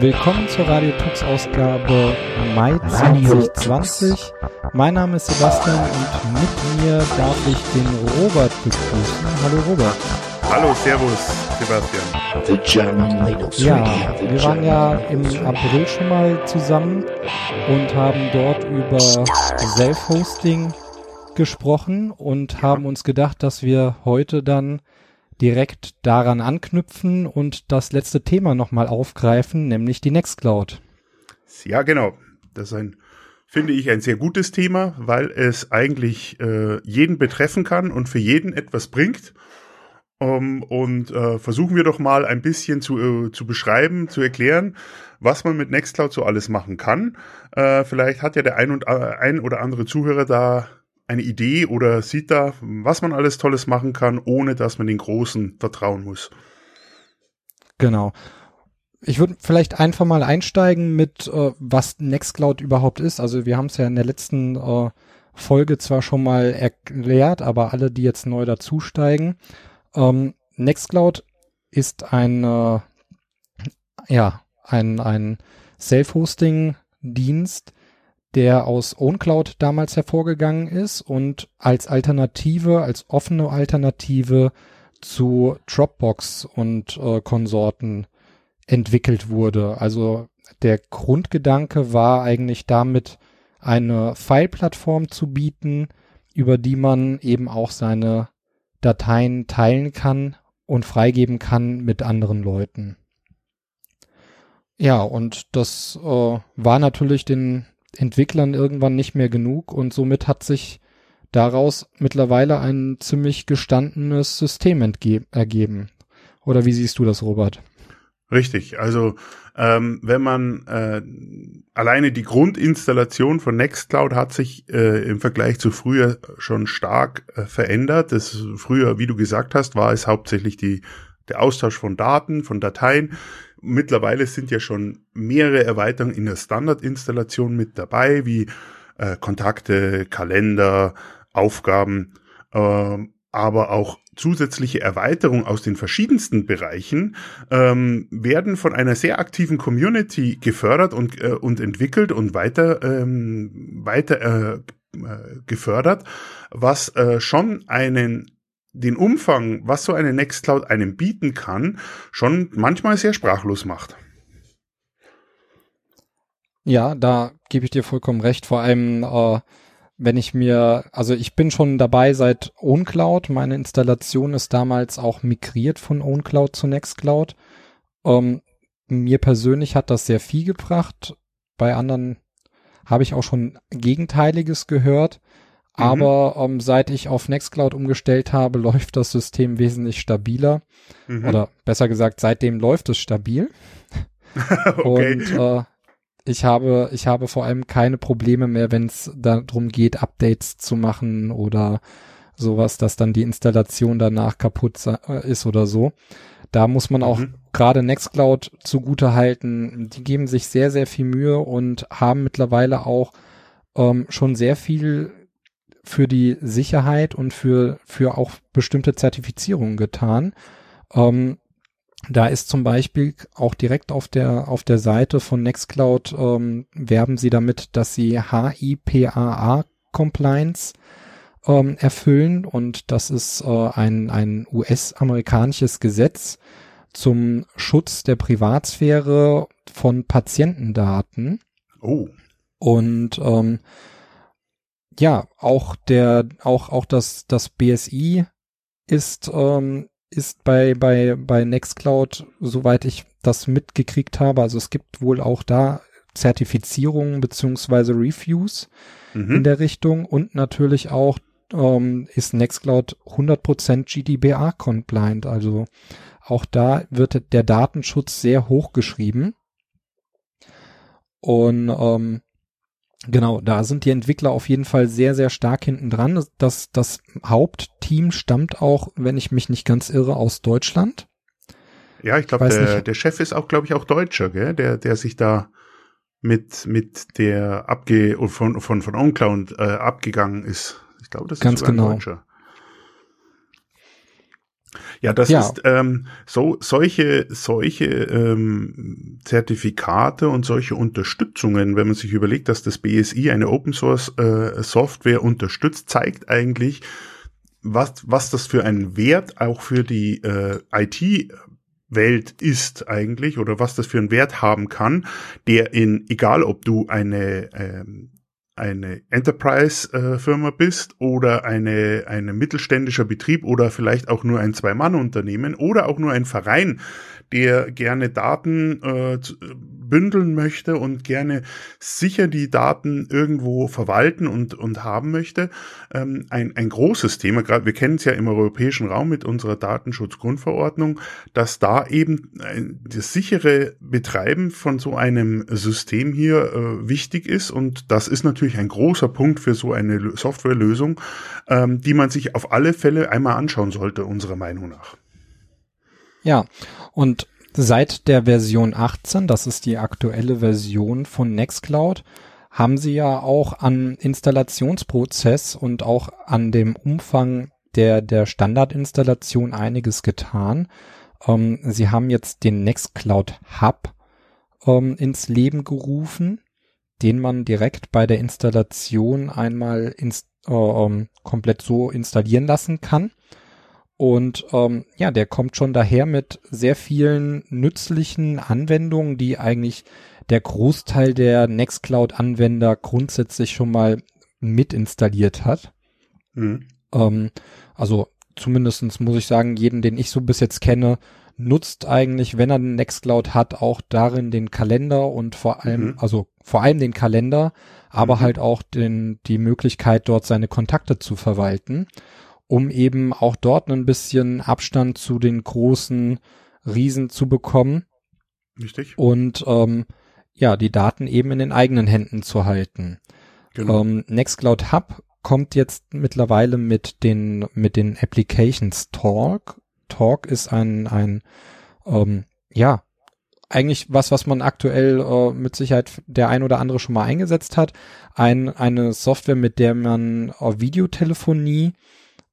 Willkommen zur Radio Tux Ausgabe Mai 2020. Mein Name ist Sebastian und mit mir darf ich den Robert begrüßen. Hallo Robert. Hallo, Servus, Sebastian. Ja, wir waren ja im April schon mal zusammen und haben dort über Self-Hosting gesprochen und haben uns gedacht, dass wir heute dann direkt daran anknüpfen und das letzte Thema nochmal aufgreifen, nämlich die Nextcloud. Ja, genau. Das ist ein, finde ich, ein sehr gutes Thema, weil es eigentlich äh, jeden betreffen kann und für jeden etwas bringt. Um, und äh, versuchen wir doch mal ein bisschen zu, äh, zu beschreiben, zu erklären, was man mit Nextcloud so alles machen kann. Äh, vielleicht hat ja der ein, und, äh, ein oder andere Zuhörer da eine Idee oder sieht da, was man alles Tolles machen kann, ohne dass man den Großen vertrauen muss. Genau. Ich würde vielleicht einfach mal einsteigen mit, äh, was Nextcloud überhaupt ist. Also wir haben es ja in der letzten äh, Folge zwar schon mal erklärt, aber alle, die jetzt neu dazusteigen. Ähm, Nextcloud ist ein, äh, ja, ein, ein Self-Hosting-Dienst, der aus OwnCloud damals hervorgegangen ist und als Alternative, als offene Alternative zu Dropbox und äh, Konsorten entwickelt wurde. Also der Grundgedanke war eigentlich damit eine File-Plattform zu bieten, über die man eben auch seine Dateien teilen kann und freigeben kann mit anderen Leuten. Ja, und das äh, war natürlich den Entwicklern irgendwann nicht mehr genug und somit hat sich daraus mittlerweile ein ziemlich gestandenes System ergeben. Oder wie siehst du das, Robert? Richtig, also ähm, wenn man äh, alleine die Grundinstallation von Nextcloud hat sich äh, im Vergleich zu früher schon stark äh, verändert. Das früher, wie du gesagt hast, war es hauptsächlich die der Austausch von Daten, von Dateien. Mittlerweile sind ja schon mehrere Erweiterungen in der Standardinstallation mit dabei, wie äh, Kontakte, Kalender, Aufgaben, äh, aber auch zusätzliche Erweiterungen aus den verschiedensten Bereichen ähm, werden von einer sehr aktiven Community gefördert und, äh, und entwickelt und weiter, ähm, weiter äh, äh gefördert, was äh, schon einen den Umfang, was so eine Nextcloud einem bieten kann, schon manchmal sehr sprachlos macht. Ja, da gebe ich dir vollkommen recht. Vor allem, äh, wenn ich mir, also ich bin schon dabei seit OwnCloud. Meine Installation ist damals auch migriert von OwnCloud zu Nextcloud. Ähm, mir persönlich hat das sehr viel gebracht. Bei anderen habe ich auch schon Gegenteiliges gehört. Mhm. Aber ähm, seit ich auf Nextcloud umgestellt habe, läuft das System wesentlich stabiler. Mhm. Oder besser gesagt, seitdem läuft es stabil. okay. Und äh, ich habe, ich habe vor allem keine Probleme mehr, wenn es darum geht, Updates zu machen oder sowas, dass dann die Installation danach kaputt äh, ist oder so. Da muss man auch mhm. gerade Nextcloud zugute halten. Die geben sich sehr, sehr viel Mühe und haben mittlerweile auch ähm, schon sehr viel für die Sicherheit und für, für auch bestimmte Zertifizierungen getan. Ähm, da ist zum Beispiel auch direkt auf der, auf der Seite von Nextcloud ähm, werben sie damit, dass sie HIPAA Compliance ähm, erfüllen und das ist äh, ein, ein US-amerikanisches Gesetz zum Schutz der Privatsphäre von Patientendaten. Oh. Und ähm, ja, auch der, auch, auch das, das BSI ist, ähm, ist bei, bei, bei Nextcloud, soweit ich das mitgekriegt habe, also es gibt wohl auch da Zertifizierungen beziehungsweise Reviews mhm. in der Richtung und natürlich auch ähm, ist Nextcloud 100% GDPR compliant, also auch da wird der Datenschutz sehr hoch geschrieben. Und ähm, Genau, da sind die Entwickler auf jeden Fall sehr, sehr stark hinten dran. Das, das Hauptteam stammt auch, wenn ich mich nicht ganz irre, aus Deutschland. Ja, ich glaube, der, der Chef ist auch, glaube ich, auch Deutscher, gell? Der, der sich da mit, mit der abge von, von, von OnCloud äh, abgegangen ist. Ich glaube, das ist ganz genau. Deutscher. Ja, das ja. ist ähm, so solche solche ähm, Zertifikate und solche Unterstützungen, wenn man sich überlegt, dass das BSI eine Open Source äh, Software unterstützt, zeigt eigentlich, was was das für einen Wert auch für die äh, IT Welt ist eigentlich oder was das für einen Wert haben kann, der in egal ob du eine ähm, eine Enterprise-Firma bist oder eine, eine mittelständischer Betrieb oder vielleicht auch nur ein Zwei-Mann-Unternehmen oder auch nur ein Verein, der gerne Daten äh, bündeln möchte und gerne sicher die Daten irgendwo verwalten und, und haben möchte. Ähm, ein, ein großes Thema, gerade wir kennen es ja im europäischen Raum mit unserer Datenschutzgrundverordnung, dass da eben das sichere Betreiben von so einem System hier äh, wichtig ist und das ist natürlich ein großer Punkt für so eine Softwarelösung, ähm, die man sich auf alle Fälle einmal anschauen sollte, unserer Meinung nach. Ja, und Seit der Version 18, das ist die aktuelle Version von Nextcloud, haben sie ja auch an Installationsprozess und auch an dem Umfang der, der Standardinstallation einiges getan. Ähm, sie haben jetzt den Nextcloud Hub ähm, ins Leben gerufen, den man direkt bei der Installation einmal ins, äh, ähm, komplett so installieren lassen kann. Und ähm, ja, der kommt schon daher mit sehr vielen nützlichen Anwendungen, die eigentlich der Großteil der Nextcloud-Anwender grundsätzlich schon mal mit installiert hat. Mhm. Ähm, also zumindestens muss ich sagen, jeden, den ich so bis jetzt kenne, nutzt eigentlich, wenn er einen Nextcloud hat, auch darin den Kalender und vor allem, mhm. also vor allem den Kalender, aber mhm. halt auch den, die Möglichkeit, dort seine Kontakte zu verwalten um eben auch dort ein bisschen Abstand zu den großen Riesen zu bekommen. Richtig. Und ähm, ja, die Daten eben in den eigenen Händen zu halten. Genau. Ähm, Nextcloud Hub kommt jetzt mittlerweile mit den mit den Applications Talk. Talk ist ein ein ähm, ja eigentlich was, was man aktuell äh, mit Sicherheit der ein oder andere schon mal eingesetzt hat. Ein, eine Software, mit der man äh, Videotelefonie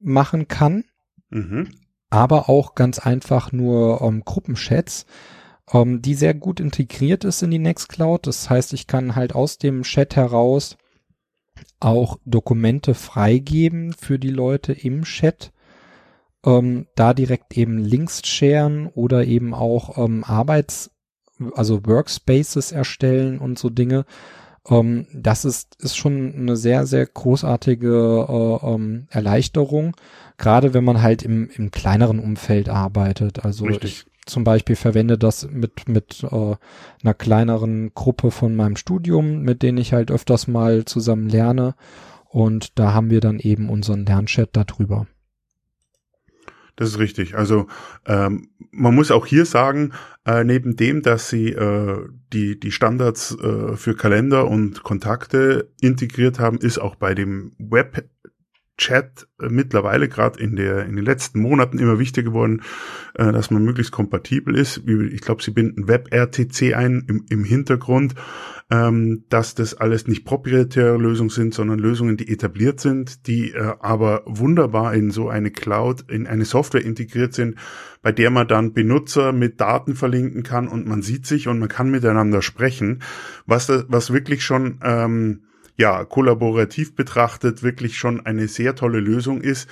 machen kann, mhm. aber auch ganz einfach nur ähm, Gruppenchats, ähm, die sehr gut integriert ist in die Nextcloud. Das heißt, ich kann halt aus dem Chat heraus auch Dokumente freigeben für die Leute im Chat. Ähm, da direkt eben Links sharen oder eben auch ähm, Arbeits, also Workspaces erstellen und so Dinge. Ähm, das ist, ist schon eine sehr, sehr großartige äh, ähm, Erleichterung, gerade wenn man halt im, im kleineren Umfeld arbeitet. Also Richtig. ich zum Beispiel verwende das mit, mit äh, einer kleineren Gruppe von meinem Studium, mit denen ich halt öfters mal zusammen lerne. Und da haben wir dann eben unseren Lernchat darüber. Das ist richtig. Also ähm, man muss auch hier sagen, äh, neben dem, dass sie äh, die, die Standards äh, für Kalender und Kontakte integriert haben, ist auch bei dem Web Chat äh, mittlerweile gerade in der in den letzten Monaten immer wichtiger geworden, äh, dass man möglichst kompatibel ist. Ich glaube, sie binden WebRTC ein im, im Hintergrund, ähm, dass das alles nicht proprietäre Lösungen sind, sondern Lösungen, die etabliert sind, die äh, aber wunderbar in so eine Cloud, in eine Software integriert sind, bei der man dann Benutzer mit Daten verlinken kann und man sieht sich und man kann miteinander sprechen, was was wirklich schon ähm, ja, kollaborativ betrachtet wirklich schon eine sehr tolle Lösung ist,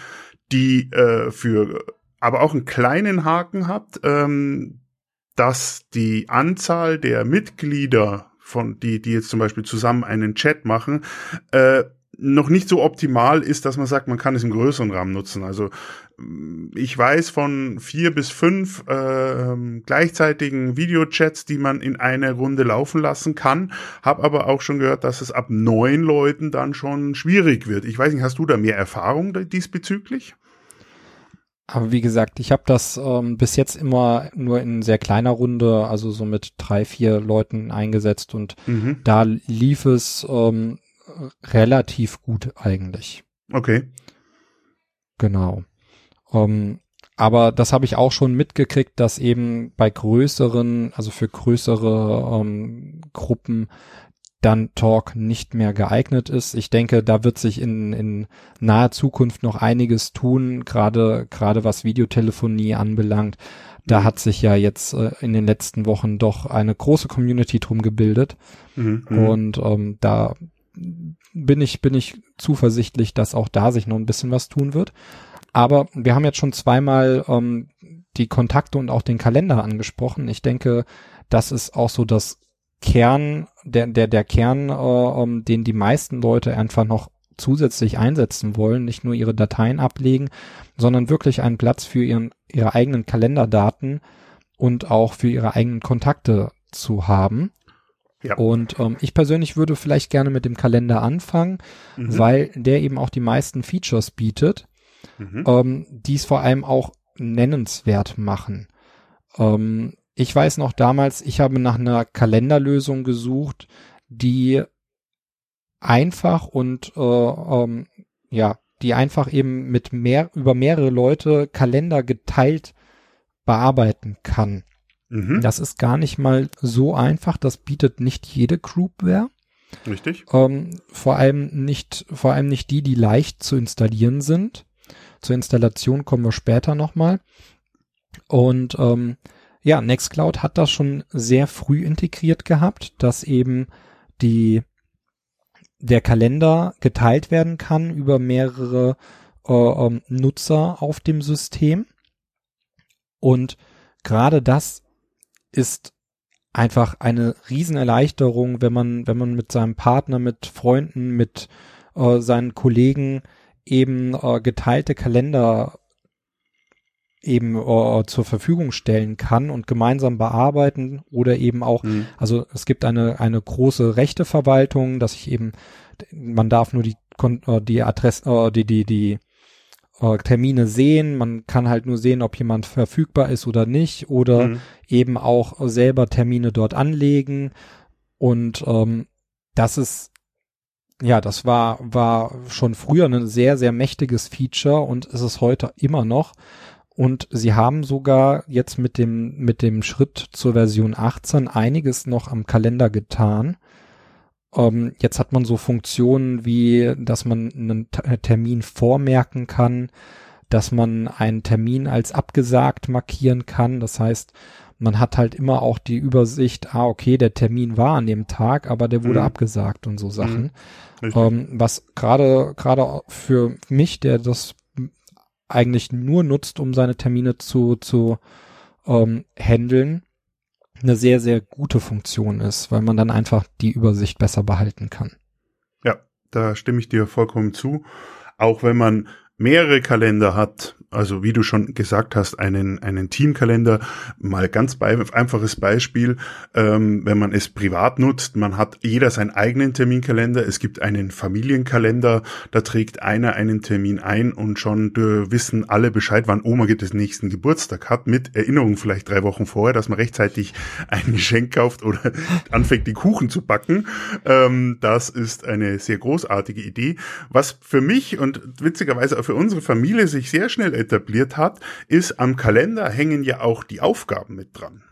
die äh, für aber auch einen kleinen Haken hat, ähm, dass die Anzahl der Mitglieder von die die jetzt zum Beispiel zusammen einen Chat machen äh, noch nicht so optimal ist, dass man sagt, man kann es im größeren Rahmen nutzen. Also ich weiß von vier bis fünf äh, gleichzeitigen Videochats, die man in einer Runde laufen lassen kann, habe aber auch schon gehört, dass es ab neun Leuten dann schon schwierig wird. Ich weiß nicht, hast du da mehr Erfahrung diesbezüglich? Aber wie gesagt, ich habe das ähm, bis jetzt immer nur in sehr kleiner Runde, also so mit drei, vier Leuten eingesetzt und mhm. da lief es ähm, relativ gut eigentlich. Okay. Genau. Um, ähm, aber das habe ich auch schon mitgekriegt, dass eben bei größeren, also für größere um, ähm, Gruppen dann Talk nicht mehr geeignet ist. Ich denke, da wird sich in, in naher Zukunft noch einiges tun, gerade gerade was Videotelefonie anbelangt. Da mhm. hat sich ja jetzt äh, in den letzten Wochen doch eine große Community drum gebildet. Mhm. mhm. Und ähm, da bin ich, bin ich zuversichtlich, dass auch da sich noch ein bisschen was tun wird. Aber wir haben jetzt schon zweimal ähm, die Kontakte und auch den Kalender angesprochen. Ich denke, das ist auch so das Kern, der, der, der Kern, äh, ähm, den die meisten Leute einfach noch zusätzlich einsetzen wollen, nicht nur ihre Dateien ablegen, sondern wirklich einen Platz für ihren, ihre eigenen Kalenderdaten und auch für ihre eigenen Kontakte zu haben. Ja. Und ähm, ich persönlich würde vielleicht gerne mit dem Kalender anfangen, mhm. weil der eben auch die meisten Features bietet, mhm. ähm, die es vor allem auch nennenswert machen. Ähm, ich weiß noch damals, ich habe nach einer Kalenderlösung gesucht, die einfach und äh, ähm, ja, die einfach eben mit mehr über mehrere Leute Kalender geteilt bearbeiten kann. Mhm. Das ist gar nicht mal so einfach. Das bietet nicht jede Groupware. Richtig. Ähm, vor allem nicht, vor allem nicht die, die leicht zu installieren sind. Zur Installation kommen wir später nochmal. Und ähm, ja, Nextcloud hat das schon sehr früh integriert gehabt, dass eben die der Kalender geteilt werden kann über mehrere äh, ähm, Nutzer auf dem System. Und gerade das ist einfach eine Riesenerleichterung, wenn man, wenn man mit seinem Partner, mit Freunden, mit äh, seinen Kollegen eben äh, geteilte Kalender eben uh, zur Verfügung stellen kann und gemeinsam bearbeiten oder eben auch, mhm. also es gibt eine, eine große Rechteverwaltung, dass ich eben, man darf nur die, uh, die Adresse, uh, die, die, die uh, Termine sehen, man kann halt nur sehen, ob jemand verfügbar ist oder nicht oder mhm. eben auch selber Termine dort anlegen und ähm, das ist ja, das war, war schon früher ein sehr, sehr mächtiges Feature und ist es heute immer noch. Und sie haben sogar jetzt mit dem, mit dem Schritt zur Version 18 einiges noch am Kalender getan. Ähm, jetzt hat man so Funktionen wie, dass man einen äh, Termin vormerken kann, dass man einen Termin als abgesagt markieren kann. Das heißt, man hat halt immer auch die Übersicht, ah, okay, der Termin war an dem Tag, aber der wurde mhm. abgesagt und so Sachen. Mhm. Ähm, was gerade, gerade für mich, der das eigentlich nur nutzt, um seine Termine zu, zu ähm, handeln, eine sehr, sehr gute Funktion ist, weil man dann einfach die Übersicht besser behalten kann. Ja, da stimme ich dir vollkommen zu. Auch wenn man mehrere Kalender hat, also wie du schon gesagt hast, einen, einen Teamkalender, mal ganz bei, einfaches Beispiel, ähm, wenn man es privat nutzt, man hat jeder seinen eigenen Terminkalender, es gibt einen Familienkalender, da trägt einer einen Termin ein und schon wissen alle Bescheid, wann Oma des nächsten Geburtstag hat, mit Erinnerung vielleicht drei Wochen vorher, dass man rechtzeitig ein Geschenk kauft oder anfängt, die Kuchen zu backen. Ähm, das ist eine sehr großartige Idee. Was für mich und witzigerweise auch für unsere Familie sich sehr schnell etabliert hat, ist am Kalender hängen ja auch die Aufgaben mit dran.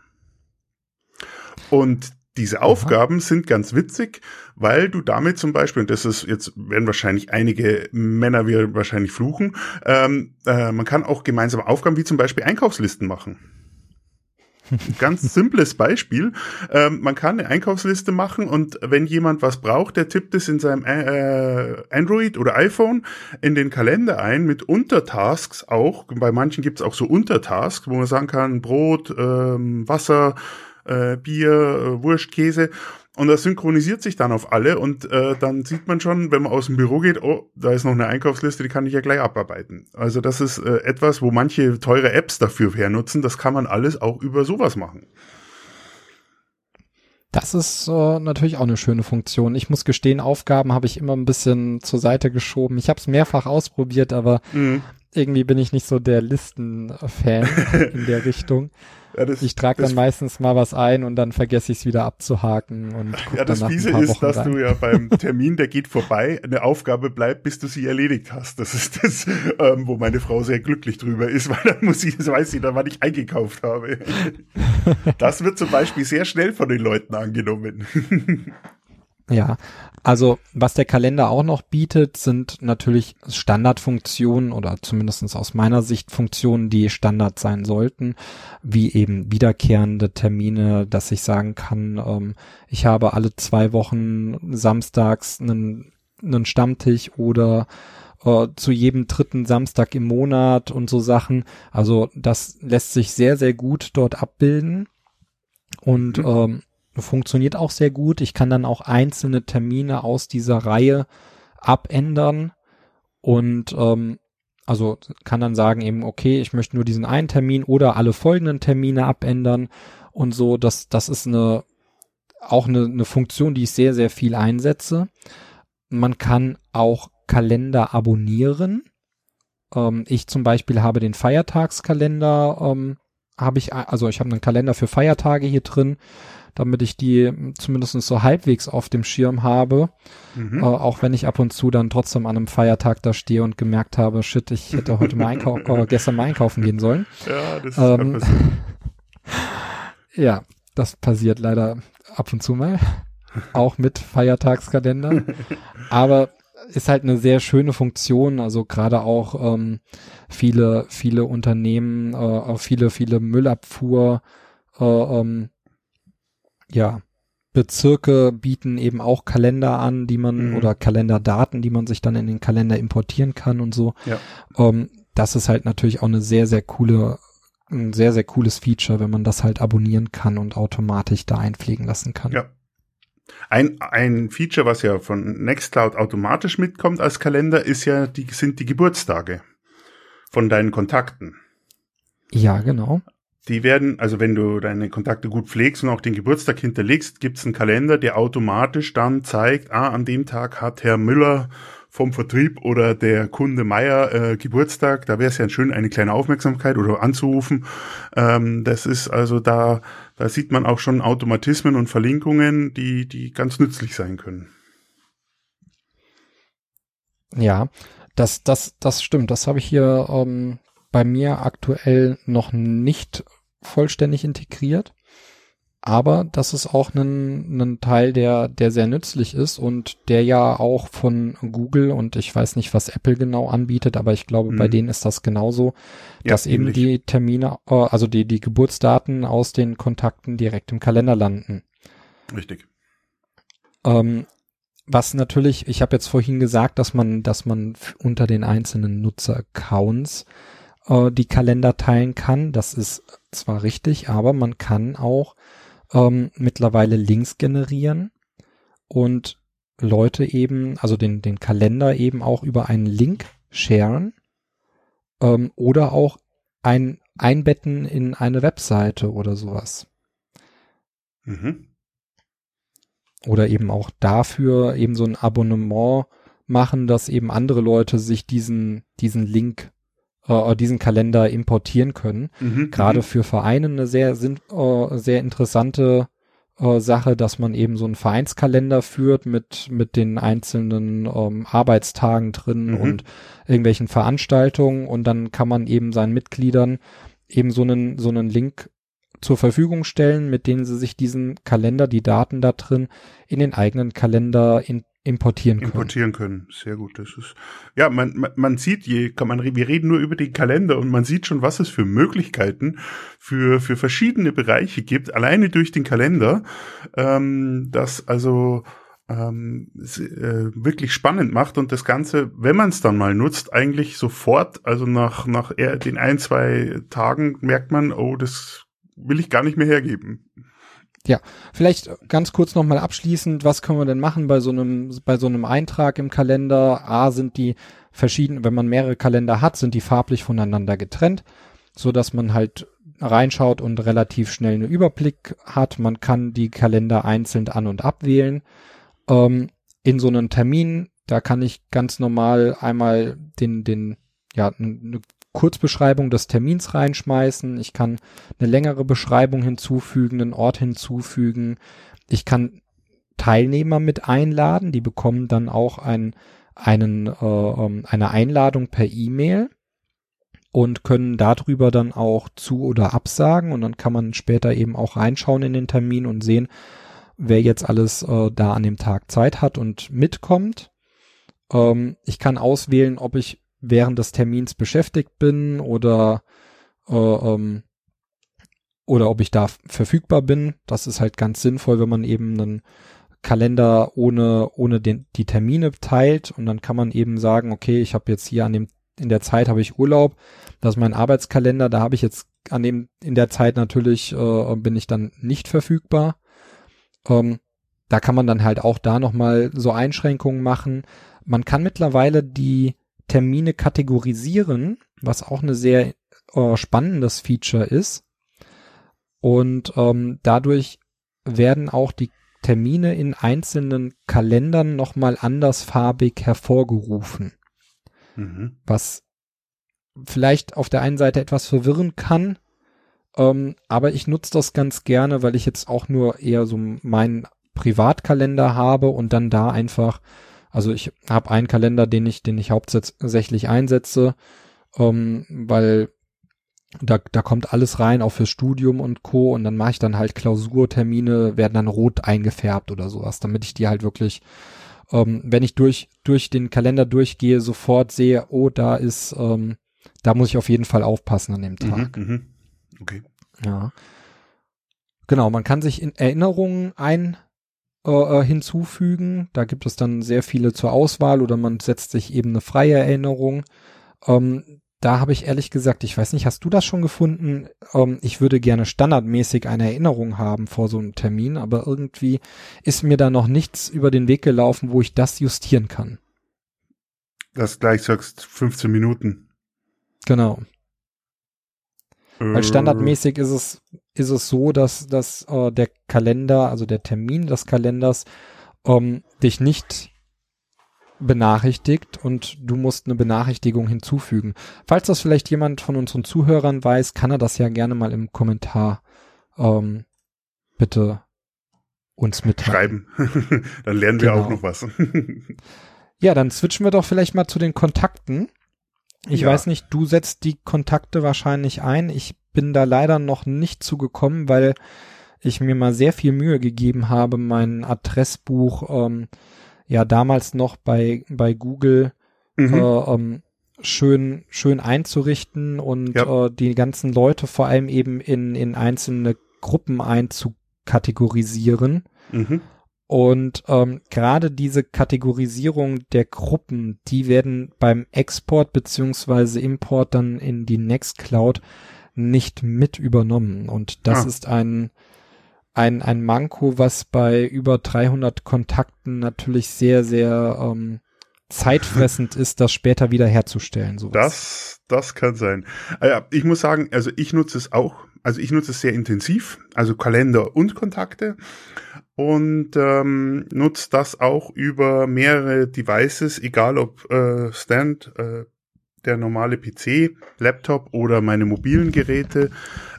Und diese Aha. Aufgaben sind ganz witzig, weil du damit zum Beispiel, und das ist jetzt werden wahrscheinlich einige Männer wir wahrscheinlich fluchen, ähm, äh, man kann auch gemeinsame Aufgaben wie zum Beispiel Einkaufslisten machen. Ganz simples Beispiel. Ähm, man kann eine Einkaufsliste machen und wenn jemand was braucht, der tippt es in seinem äh, Android oder iPhone in den Kalender ein mit Untertasks auch. Bei manchen gibt es auch so Untertasks, wo man sagen kann, Brot, ähm, Wasser, äh, Bier, äh, Wurst, Käse. Und das synchronisiert sich dann auf alle und äh, dann sieht man schon, wenn man aus dem Büro geht, oh, da ist noch eine Einkaufsliste, die kann ich ja gleich abarbeiten. Also das ist äh, etwas, wo manche teure Apps dafür hernutzen. Das kann man alles auch über sowas machen. Das ist äh, natürlich auch eine schöne Funktion. Ich muss gestehen, Aufgaben habe ich immer ein bisschen zur Seite geschoben. Ich habe es mehrfach ausprobiert, aber mhm. irgendwie bin ich nicht so der Listen-Fan in der Richtung. Ja, das, ich trage dann meistens mal was ein und dann vergesse ich es wieder abzuhaken. Und ja, das Fiese ist, dass rein. du ja beim Termin, der geht vorbei, eine Aufgabe bleibt, bis du sie erledigt hast. Das ist das, ähm, wo meine Frau sehr glücklich drüber ist, weil dann muss ich, das weiß sie dann, wann ich eingekauft habe. Das wird zum Beispiel sehr schnell von den Leuten angenommen. Ja, also was der Kalender auch noch bietet, sind natürlich Standardfunktionen oder zumindestens aus meiner Sicht Funktionen, die Standard sein sollten, wie eben wiederkehrende Termine, dass ich sagen kann, ähm, ich habe alle zwei Wochen samstags einen, einen Stammtisch oder äh, zu jedem dritten Samstag im Monat und so Sachen. Also das lässt sich sehr, sehr gut dort abbilden. Und mhm. ähm, funktioniert auch sehr gut. Ich kann dann auch einzelne Termine aus dieser Reihe abändern und ähm, also kann dann sagen eben, okay, ich möchte nur diesen einen Termin oder alle folgenden Termine abändern und so. Das, das ist eine auch eine, eine Funktion, die ich sehr, sehr viel einsetze. Man kann auch Kalender abonnieren. Ähm, ich zum Beispiel habe den Feiertagskalender, ähm, habe ich, also ich habe einen Kalender für Feiertage hier drin damit ich die zumindest so halbwegs auf dem Schirm habe. Mhm. Äh, auch wenn ich ab und zu dann trotzdem an einem Feiertag da stehe und gemerkt habe, shit, ich hätte heute mal einkaufen, äh, gestern mal einkaufen gehen sollen. Ja, das ähm, Ja, das passiert leider ab und zu mal. Auch mit Feiertagskalender. Aber ist halt eine sehr schöne Funktion, also gerade auch ähm, viele, viele Unternehmen, äh, viele, viele Müllabfuhr äh, ähm, ja, Bezirke bieten eben auch Kalender an, die man mhm. oder Kalenderdaten, die man sich dann in den Kalender importieren kann und so. Ja. Ähm, das ist halt natürlich auch eine sehr, sehr coole, ein sehr, sehr cooles Feature, wenn man das halt abonnieren kann und automatisch da einpflegen lassen kann. Ja. Ein, ein Feature, was ja von Nextcloud automatisch mitkommt als Kalender, ist ja die, sind die Geburtstage von deinen Kontakten. Ja, genau. Die werden, also wenn du deine Kontakte gut pflegst und auch den Geburtstag hinterlegst, gibt's einen Kalender, der automatisch dann zeigt, ah, an dem Tag hat Herr Müller vom Vertrieb oder der Kunde Meier äh, Geburtstag, da wäre es ja schön, eine kleine Aufmerksamkeit oder anzurufen. Ähm, das ist also da, da sieht man auch schon Automatismen und Verlinkungen, die, die ganz nützlich sein können. Ja, das, das, das stimmt. Das habe ich hier ähm, bei mir aktuell noch nicht vollständig integriert. Aber das ist auch ein, ein Teil, der, der sehr nützlich ist und der ja auch von Google und ich weiß nicht, was Apple genau anbietet, aber ich glaube, mhm. bei denen ist das genauso, ja, dass ähnlich. eben die Termine, äh, also die, die Geburtsdaten aus den Kontakten direkt im Kalender landen. Richtig. Ähm, was natürlich, ich habe jetzt vorhin gesagt, dass man, dass man unter den einzelnen Nutzer-Accounts äh, die Kalender teilen kann. Das ist zwar richtig, aber man kann auch ähm, mittlerweile Links generieren und Leute eben, also den, den Kalender eben auch über einen Link sharen ähm, oder auch ein, einbetten in eine Webseite oder sowas. Mhm. Oder eben auch dafür eben so ein Abonnement machen, dass eben andere Leute sich diesen, diesen Link äh, diesen Kalender importieren können. Mhm, Gerade mhm. für Vereine eine sehr, sind, äh, sehr interessante äh, Sache, dass man eben so einen Vereinskalender führt mit, mit den einzelnen ähm, Arbeitstagen drin mhm. und irgendwelchen Veranstaltungen und dann kann man eben seinen Mitgliedern eben so einen, so einen Link zur Verfügung stellen, mit denen sie sich diesen Kalender, die Daten da drin in den eigenen Kalender in, importieren können. Importieren können, sehr gut. Das ist ja, man, man, man sieht, je kann man, wir reden nur über den Kalender und man sieht schon, was es für Möglichkeiten für für verschiedene Bereiche gibt, alleine durch den Kalender, ähm, das also ähm, äh, wirklich spannend macht und das Ganze, wenn man es dann mal nutzt, eigentlich sofort, also nach nach den ein zwei Tagen merkt man, oh, das will ich gar nicht mehr hergeben. Ja, vielleicht ganz kurz nochmal abschließend, was können wir denn machen bei so einem, bei so einem Eintrag im Kalender? A, sind die verschieden, wenn man mehrere Kalender hat, sind die farblich voneinander getrennt, so dass man halt reinschaut und relativ schnell einen Überblick hat. Man kann die Kalender einzeln an- und abwählen. Ähm, in so einem Termin, da kann ich ganz normal einmal den, den, ja, eine Kurzbeschreibung des Termins reinschmeißen. Ich kann eine längere Beschreibung hinzufügen, einen Ort hinzufügen. Ich kann Teilnehmer mit einladen. Die bekommen dann auch ein, einen, äh, ähm, eine Einladung per E-Mail und können darüber dann auch zu oder absagen. Und dann kann man später eben auch reinschauen in den Termin und sehen, wer jetzt alles äh, da an dem Tag Zeit hat und mitkommt. Ähm, ich kann auswählen, ob ich während des Termins beschäftigt bin oder äh, ähm, oder ob ich da verfügbar bin. Das ist halt ganz sinnvoll, wenn man eben einen Kalender ohne ohne den, die Termine teilt und dann kann man eben sagen, okay, ich habe jetzt hier an dem in der Zeit habe ich Urlaub, das ist mein Arbeitskalender, da habe ich jetzt an dem in der Zeit natürlich äh, bin ich dann nicht verfügbar. Ähm, da kann man dann halt auch da nochmal so Einschränkungen machen. Man kann mittlerweile die Termine kategorisieren, was auch eine sehr äh, spannendes Feature ist. Und ähm, dadurch werden auch die Termine in einzelnen Kalendern nochmal andersfarbig hervorgerufen. Mhm. Was vielleicht auf der einen Seite etwas verwirren kann, ähm, aber ich nutze das ganz gerne, weil ich jetzt auch nur eher so meinen Privatkalender habe und dann da einfach, also ich habe einen Kalender, den ich, den ich hauptsächlich einsetze, ähm, weil da, da kommt alles rein, auch fürs Studium und Co. Und dann mache ich dann halt Klausurtermine, werden dann rot eingefärbt oder sowas, damit ich die halt wirklich, ähm, wenn ich durch, durch den Kalender durchgehe, sofort sehe, oh, da ist, ähm, da muss ich auf jeden Fall aufpassen an dem mhm, Tag. Mhm, okay. Ja. Genau, man kann sich in Erinnerungen ein äh, äh, hinzufügen. Da gibt es dann sehr viele zur Auswahl oder man setzt sich eben eine freie Erinnerung. Ähm, da habe ich ehrlich gesagt, ich weiß nicht, hast du das schon gefunden? Ähm, ich würde gerne standardmäßig eine Erinnerung haben vor so einem Termin, aber irgendwie ist mir da noch nichts über den Weg gelaufen, wo ich das justieren kann. Das gleich sagst 15 Minuten. Genau. Weil standardmäßig ist es, ist es so, dass, dass äh, der Kalender, also der Termin des Kalenders, ähm, dich nicht benachrichtigt und du musst eine Benachrichtigung hinzufügen. Falls das vielleicht jemand von unseren Zuhörern weiß, kann er das ja gerne mal im Kommentar ähm, bitte uns mitteilen. Schreiben. dann lernen wir genau. auch noch was. ja, dann switchen wir doch vielleicht mal zu den Kontakten. Ich ja. weiß nicht, du setzt die Kontakte wahrscheinlich ein. Ich bin da leider noch nicht zugekommen, weil ich mir mal sehr viel Mühe gegeben habe, mein Adressbuch ähm, ja damals noch bei bei Google mhm. äh, ähm, schön schön einzurichten und ja. äh, die ganzen Leute vor allem eben in in einzelne Gruppen einzukategorisieren. Mhm. Und ähm, gerade diese Kategorisierung der Gruppen, die werden beim Export beziehungsweise Import dann in die Nextcloud nicht mit übernommen. Und das ah. ist ein, ein, ein Manko, was bei über 300 Kontakten natürlich sehr, sehr ähm, zeitfressend ist, das später wieder herzustellen. Sowas. Das, das kann sein. Ah ich muss sagen, also ich nutze es auch. Also ich nutze es sehr intensiv, also Kalender und Kontakte und ähm, nutzt das auch über mehrere Devices, egal ob äh, Stand, äh, der normale PC, Laptop oder meine mobilen Geräte.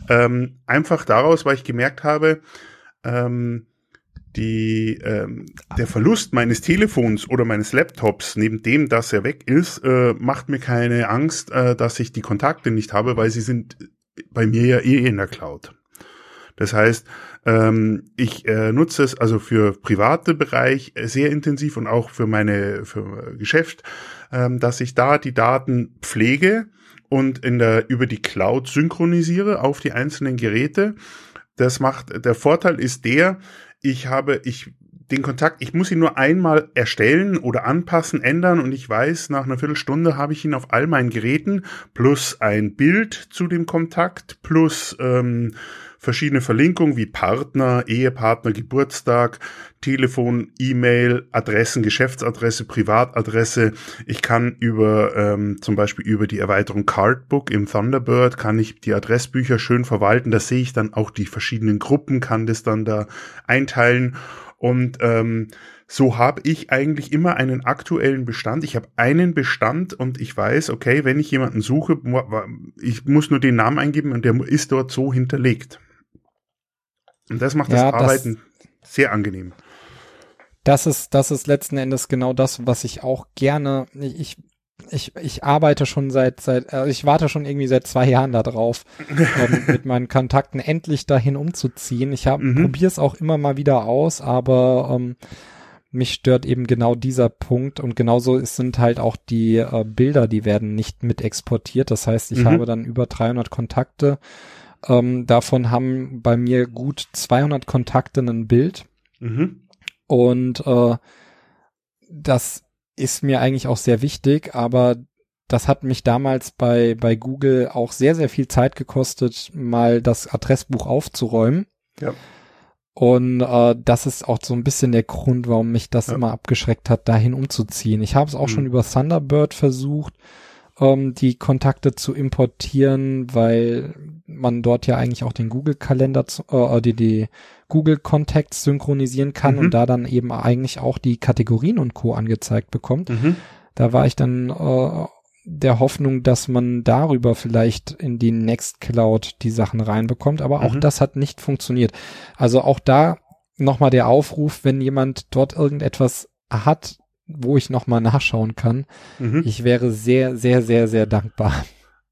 Ähm, einfach daraus, weil ich gemerkt habe, ähm, die, ähm, der Verlust meines Telefons oder meines Laptops, neben dem, dass er weg ist, äh, macht mir keine Angst, äh, dass ich die Kontakte nicht habe, weil sie sind bei mir ja eh in der Cloud. Das heißt, ähm, ich äh, nutze es also für private Bereich sehr intensiv und auch für meine für Geschäft, ähm, dass ich da die Daten pflege und in der über die Cloud synchronisiere auf die einzelnen Geräte. Das macht der Vorteil ist der, ich habe ich den Kontakt, ich muss ihn nur einmal erstellen oder anpassen, ändern und ich weiß, nach einer Viertelstunde habe ich ihn auf all meinen Geräten plus ein Bild zu dem Kontakt plus ähm, verschiedene Verlinkungen wie Partner, Ehepartner, Geburtstag, Telefon, E-Mail, Adressen, Geschäftsadresse, Privatadresse. Ich kann über ähm, zum Beispiel über die Erweiterung Cardbook im Thunderbird kann ich die Adressbücher schön verwalten. Da sehe ich dann auch die verschiedenen Gruppen, kann das dann da einteilen und ähm, so habe ich eigentlich immer einen aktuellen Bestand. Ich habe einen Bestand und ich weiß, okay, wenn ich jemanden suche, ich muss nur den Namen eingeben und der ist dort so hinterlegt. Und das macht ja, das Arbeiten das, sehr angenehm. Das ist, das ist letzten Endes genau das, was ich auch gerne, ich, ich, ich arbeite schon seit, seit, also ich warte schon irgendwie seit zwei Jahren da drauf, ähm, mit meinen Kontakten endlich dahin umzuziehen. Ich habe mhm. probiere es auch immer mal wieder aus, aber ähm, mich stört eben genau dieser Punkt und genauso sind halt auch die äh, Bilder, die werden nicht mit exportiert. Das heißt, ich mhm. habe dann über 300 Kontakte. Ähm, davon haben bei mir gut 200 Kontakte ein Bild. Mhm. Und äh, das ist mir eigentlich auch sehr wichtig, aber das hat mich damals bei, bei Google auch sehr, sehr viel Zeit gekostet, mal das Adressbuch aufzuräumen. Ja. Und äh, das ist auch so ein bisschen der Grund, warum mich das ja. immer abgeschreckt hat, dahin umzuziehen. Ich habe es auch mhm. schon über Thunderbird versucht, ähm, die Kontakte zu importieren, weil man dort ja eigentlich auch den Google-Kalender, äh, die, die Google-Contacts synchronisieren kann mhm. und da dann eben eigentlich auch die Kategorien und Co. angezeigt bekommt. Mhm. Da war ich dann äh, der Hoffnung, dass man darüber vielleicht in die Nextcloud die Sachen reinbekommt, aber auch mhm. das hat nicht funktioniert. Also auch da nochmal der Aufruf, wenn jemand dort irgendetwas hat, wo ich nochmal nachschauen kann. Mhm. Ich wäre sehr, sehr, sehr, sehr dankbar.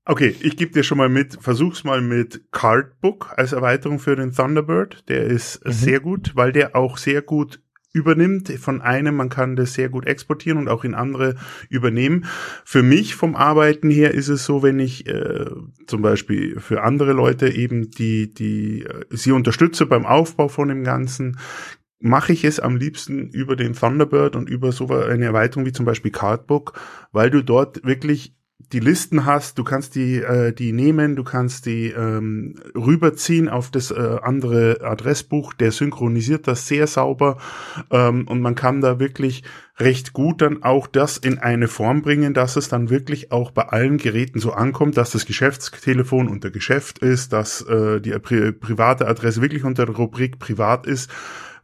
Okay, ich gebe dir schon mal mit, versuch's mal mit Cardbook als Erweiterung für den Thunderbird. Der ist mhm. sehr gut, weil der auch sehr gut übernimmt von einem, man kann das sehr gut exportieren und auch in andere übernehmen. Für mich vom Arbeiten her ist es so, wenn ich äh, zum Beispiel für andere Leute eben die, die äh, sie unterstütze beim Aufbau von dem Ganzen, mache ich es am liebsten über den Thunderbird und über so eine Erweiterung wie zum Beispiel Cardbook, weil du dort wirklich die Listen hast, du kannst die, äh, die nehmen, du kannst die ähm, rüberziehen auf das äh, andere Adressbuch, der synchronisiert das sehr sauber ähm, und man kann da wirklich recht gut dann auch das in eine Form bringen, dass es dann wirklich auch bei allen Geräten so ankommt, dass das Geschäftstelefon unter Geschäft ist, dass äh, die pri private Adresse wirklich unter der Rubrik privat ist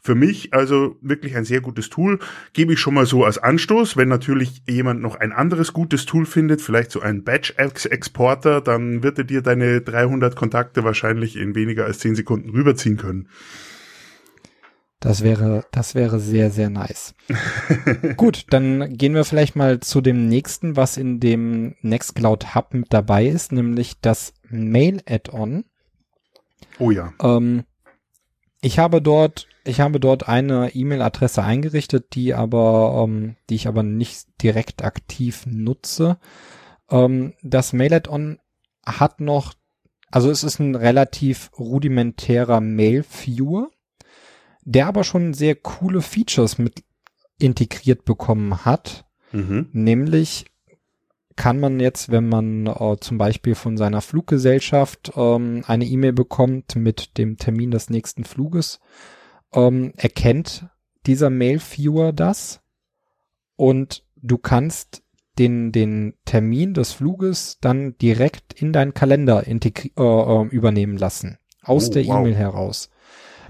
für mich also wirklich ein sehr gutes Tool. Gebe ich schon mal so als Anstoß. Wenn natürlich jemand noch ein anderes gutes Tool findet, vielleicht so ein Batch-Exporter, dann wird er dir deine 300 Kontakte wahrscheinlich in weniger als 10 Sekunden rüberziehen können. Das wäre, das wäre sehr, sehr nice. Gut, dann gehen wir vielleicht mal zu dem nächsten, was in dem Nextcloud Hub mit dabei ist, nämlich das Mail Add-on. Oh ja. Ähm, ich habe dort, ich habe dort eine E-Mail-Adresse eingerichtet, die aber, ähm, die ich aber nicht direkt aktiv nutze. Ähm, das Mail-Add-on hat noch, also es ist ein relativ rudimentärer Mail-Viewer, der aber schon sehr coole Features mit integriert bekommen hat. Mhm. Nämlich kann man jetzt, wenn man äh, zum Beispiel von seiner Fluggesellschaft ähm, eine E-Mail bekommt mit dem Termin des nächsten Fluges, ähm, erkennt dieser Mail-Viewer das und du kannst den, den Termin des Fluges dann direkt in deinen Kalender äh, äh, übernehmen lassen. Aus oh, der wow. E-Mail heraus.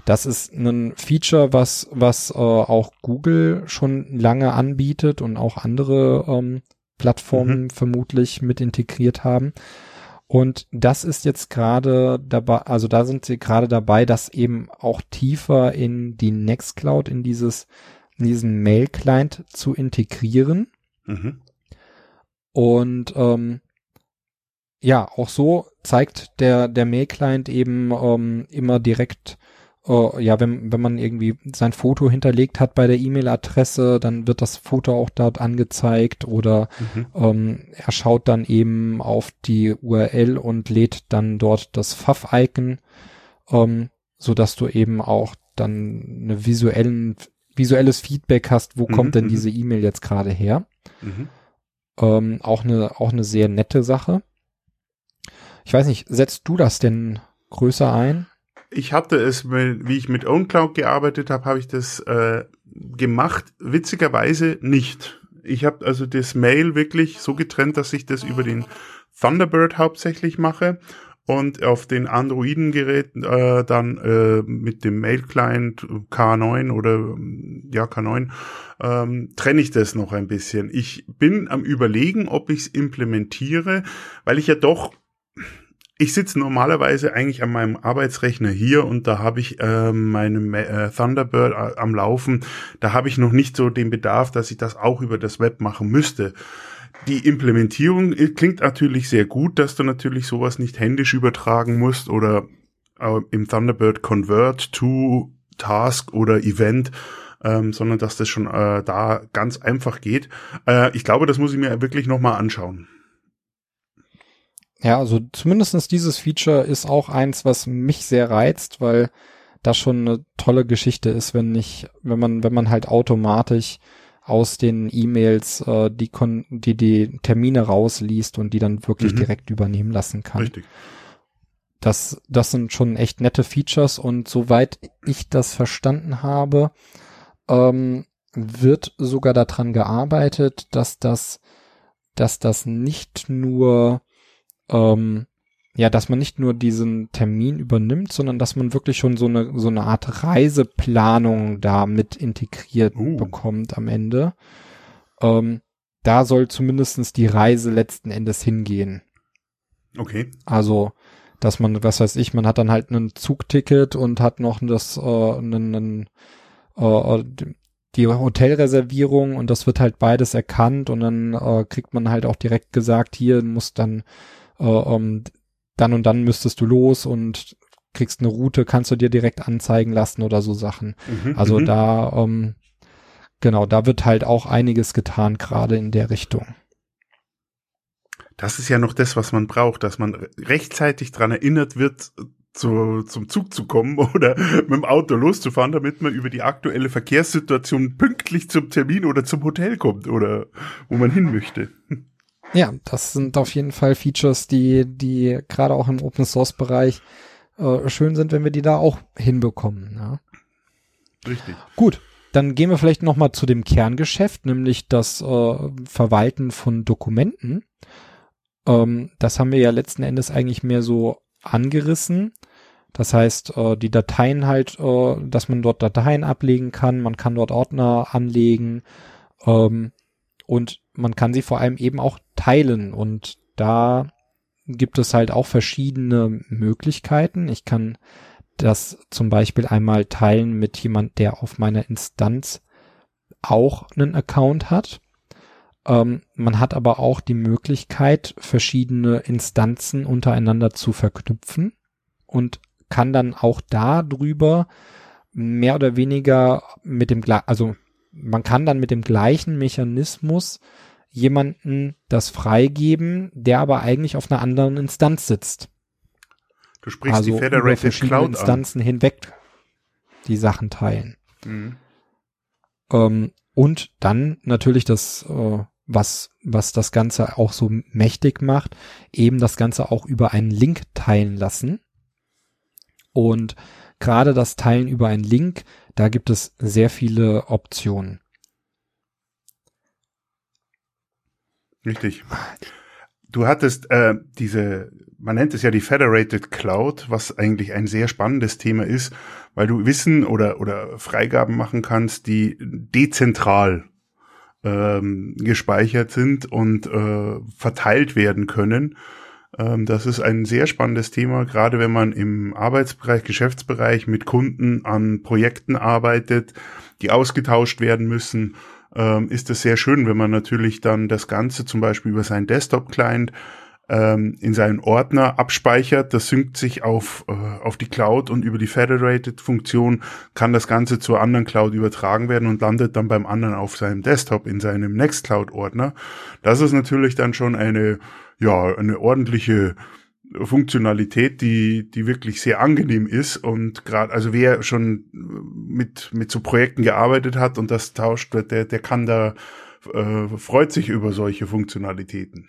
Das ist ein Feature, was, was äh, auch Google schon lange anbietet und auch andere ähm, Plattformen mhm. vermutlich mit integriert haben. Und das ist jetzt gerade dabei, also da sind sie gerade dabei, das eben auch tiefer in die Nextcloud, in dieses, in diesen Mail-Client zu integrieren. Mhm. Und ähm, ja, auch so zeigt der, der Mail-Client eben ähm, immer direkt Uh, ja, wenn, wenn man irgendwie sein Foto hinterlegt hat bei der E-Mail-Adresse, dann wird das Foto auch dort angezeigt oder mhm. ähm, er schaut dann eben auf die URL und lädt dann dort das Pfaff-Icon, ähm, so dass du eben auch dann eine visuellen, visuelles Feedback hast, wo mhm. kommt denn mhm. diese E-Mail jetzt gerade her. Mhm. Ähm, auch eine, auch eine sehr nette Sache. Ich weiß nicht, setzt du das denn größer ein? Ich hatte es, wie ich mit OwnCloud gearbeitet habe, habe ich das äh, gemacht. Witzigerweise nicht. Ich habe also das Mail wirklich so getrennt, dass ich das über den Thunderbird hauptsächlich mache und auf den Androiden-Geräten äh, dann äh, mit dem Mail-Client K9 oder ja K9 ähm, trenne ich das noch ein bisschen. Ich bin am überlegen, ob ich es implementiere, weil ich ja doch ich sitze normalerweise eigentlich an meinem Arbeitsrechner hier und da habe ich äh, meinen äh, Thunderbird äh, am Laufen. Da habe ich noch nicht so den Bedarf, dass ich das auch über das Web machen müsste. die Implementierung klingt natürlich sehr gut, dass du natürlich sowas nicht händisch übertragen musst oder äh, im Thunderbird Convert to Task oder Event, ähm, sondern dass das schon äh, da ganz einfach geht. Äh, ich glaube, das muss ich mir wirklich nochmal anschauen. Ja, also zumindestens dieses Feature ist auch eins, was mich sehr reizt, weil das schon eine tolle Geschichte ist, wenn nicht, wenn man, wenn man halt automatisch aus den E-Mails äh, die, Kon die die Termine rausliest und die dann wirklich mhm. direkt übernehmen lassen kann. Richtig. Das, das sind schon echt nette Features und soweit ich das verstanden habe, ähm, wird sogar daran gearbeitet, dass das, dass das nicht nur ähm, ja, dass man nicht nur diesen Termin übernimmt, sondern dass man wirklich schon so eine, so eine Art Reiseplanung da mit integriert uh. bekommt am Ende. Ähm, da soll zumindestens die Reise letzten Endes hingehen. Okay. Also, dass man, was weiß ich, man hat dann halt ein Zugticket und hat noch das, äh, einen, einen, äh, die Hotelreservierung und das wird halt beides erkannt und dann äh, kriegt man halt auch direkt gesagt, hier muss dann äh, um, dann und dann müsstest du los und kriegst eine Route, kannst du dir direkt anzeigen lassen oder so Sachen. Mhm, also mhm. da, ähm, genau, da wird halt auch einiges getan, gerade in der Richtung. Das ist ja noch das, was man braucht, dass man rechtzeitig dran erinnert wird, zu, zum Zug zu kommen oder mit dem Auto loszufahren, damit man über die aktuelle Verkehrssituation pünktlich zum Termin oder zum Hotel kommt oder wo man hin möchte. Ja, das sind auf jeden Fall Features, die, die gerade auch im Open Source Bereich äh, schön sind, wenn wir die da auch hinbekommen. Ja. Richtig. Gut, dann gehen wir vielleicht nochmal zu dem Kerngeschäft, nämlich das äh, Verwalten von Dokumenten. Ähm, das haben wir ja letzten Endes eigentlich mehr so angerissen. Das heißt, äh, die Dateien halt, äh, dass man dort Dateien ablegen kann, man kann dort Ordner anlegen ähm, und man kann sie vor allem eben auch teilen und da gibt es halt auch verschiedene Möglichkeiten. Ich kann das zum Beispiel einmal teilen mit jemand, der auf meiner Instanz auch einen Account hat. Ähm, man hat aber auch die Möglichkeit, verschiedene Instanzen untereinander zu verknüpfen und kann dann auch darüber mehr oder weniger mit dem, also man kann dann mit dem gleichen Mechanismus jemanden das freigeben, der aber eigentlich auf einer anderen Instanz sitzt. Du sprichst also die Federated über verschiedene Cloud Instanzen an. hinweg die Sachen teilen. Mhm. Ähm, und dann natürlich das, äh, was, was das Ganze auch so mächtig macht, eben das Ganze auch über einen Link teilen lassen. Und gerade das Teilen über einen Link, da gibt es sehr viele Optionen. Richtig. Du hattest äh, diese, man nennt es ja die Federated Cloud, was eigentlich ein sehr spannendes Thema ist, weil du Wissen oder, oder Freigaben machen kannst, die dezentral ähm, gespeichert sind und äh, verteilt werden können. Ähm, das ist ein sehr spannendes Thema, gerade wenn man im Arbeitsbereich, Geschäftsbereich mit Kunden an Projekten arbeitet, die ausgetauscht werden müssen. Ähm, ist es sehr schön, wenn man natürlich dann das Ganze zum Beispiel über seinen Desktop-Client in seinen Ordner abspeichert. Das synkt sich auf, äh, auf die Cloud und über die Federated-Funktion kann das Ganze zur anderen Cloud übertragen werden und landet dann beim anderen auf seinem Desktop in seinem Nextcloud-Ordner. Das ist natürlich dann schon eine, ja, eine ordentliche Funktionalität, die, die wirklich sehr angenehm ist und gerade, also wer schon mit, mit so Projekten gearbeitet hat und das tauscht, der, der kann da, äh, freut sich über solche Funktionalitäten.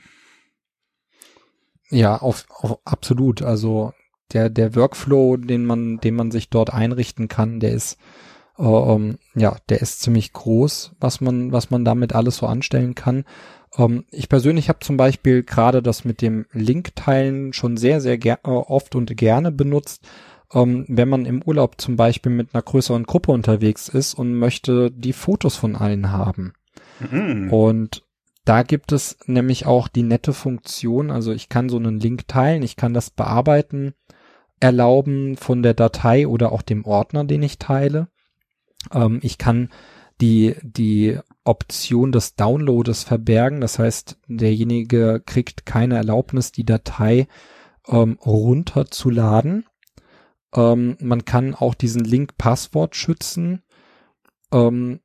Ja, auf, auf absolut. Also der, der Workflow, den man, den man sich dort einrichten kann, der ist, äh, ähm, ja, der ist ziemlich groß, was man, was man damit alles so anstellen kann. Ähm, ich persönlich habe zum Beispiel gerade das mit dem Link-Teilen schon sehr, sehr äh, oft und gerne benutzt. Ähm, wenn man im Urlaub zum Beispiel mit einer größeren Gruppe unterwegs ist und möchte die Fotos von allen haben. Mhm. Und da gibt es nämlich auch die nette Funktion, also ich kann so einen Link teilen, ich kann das bearbeiten, erlauben von der Datei oder auch dem Ordner, den ich teile. Ähm, ich kann die, die Option des Downloads verbergen. Das heißt, derjenige kriegt keine Erlaubnis, die Datei ähm, runterzuladen. Ähm, man kann auch diesen Link Passwort schützen. Ähm,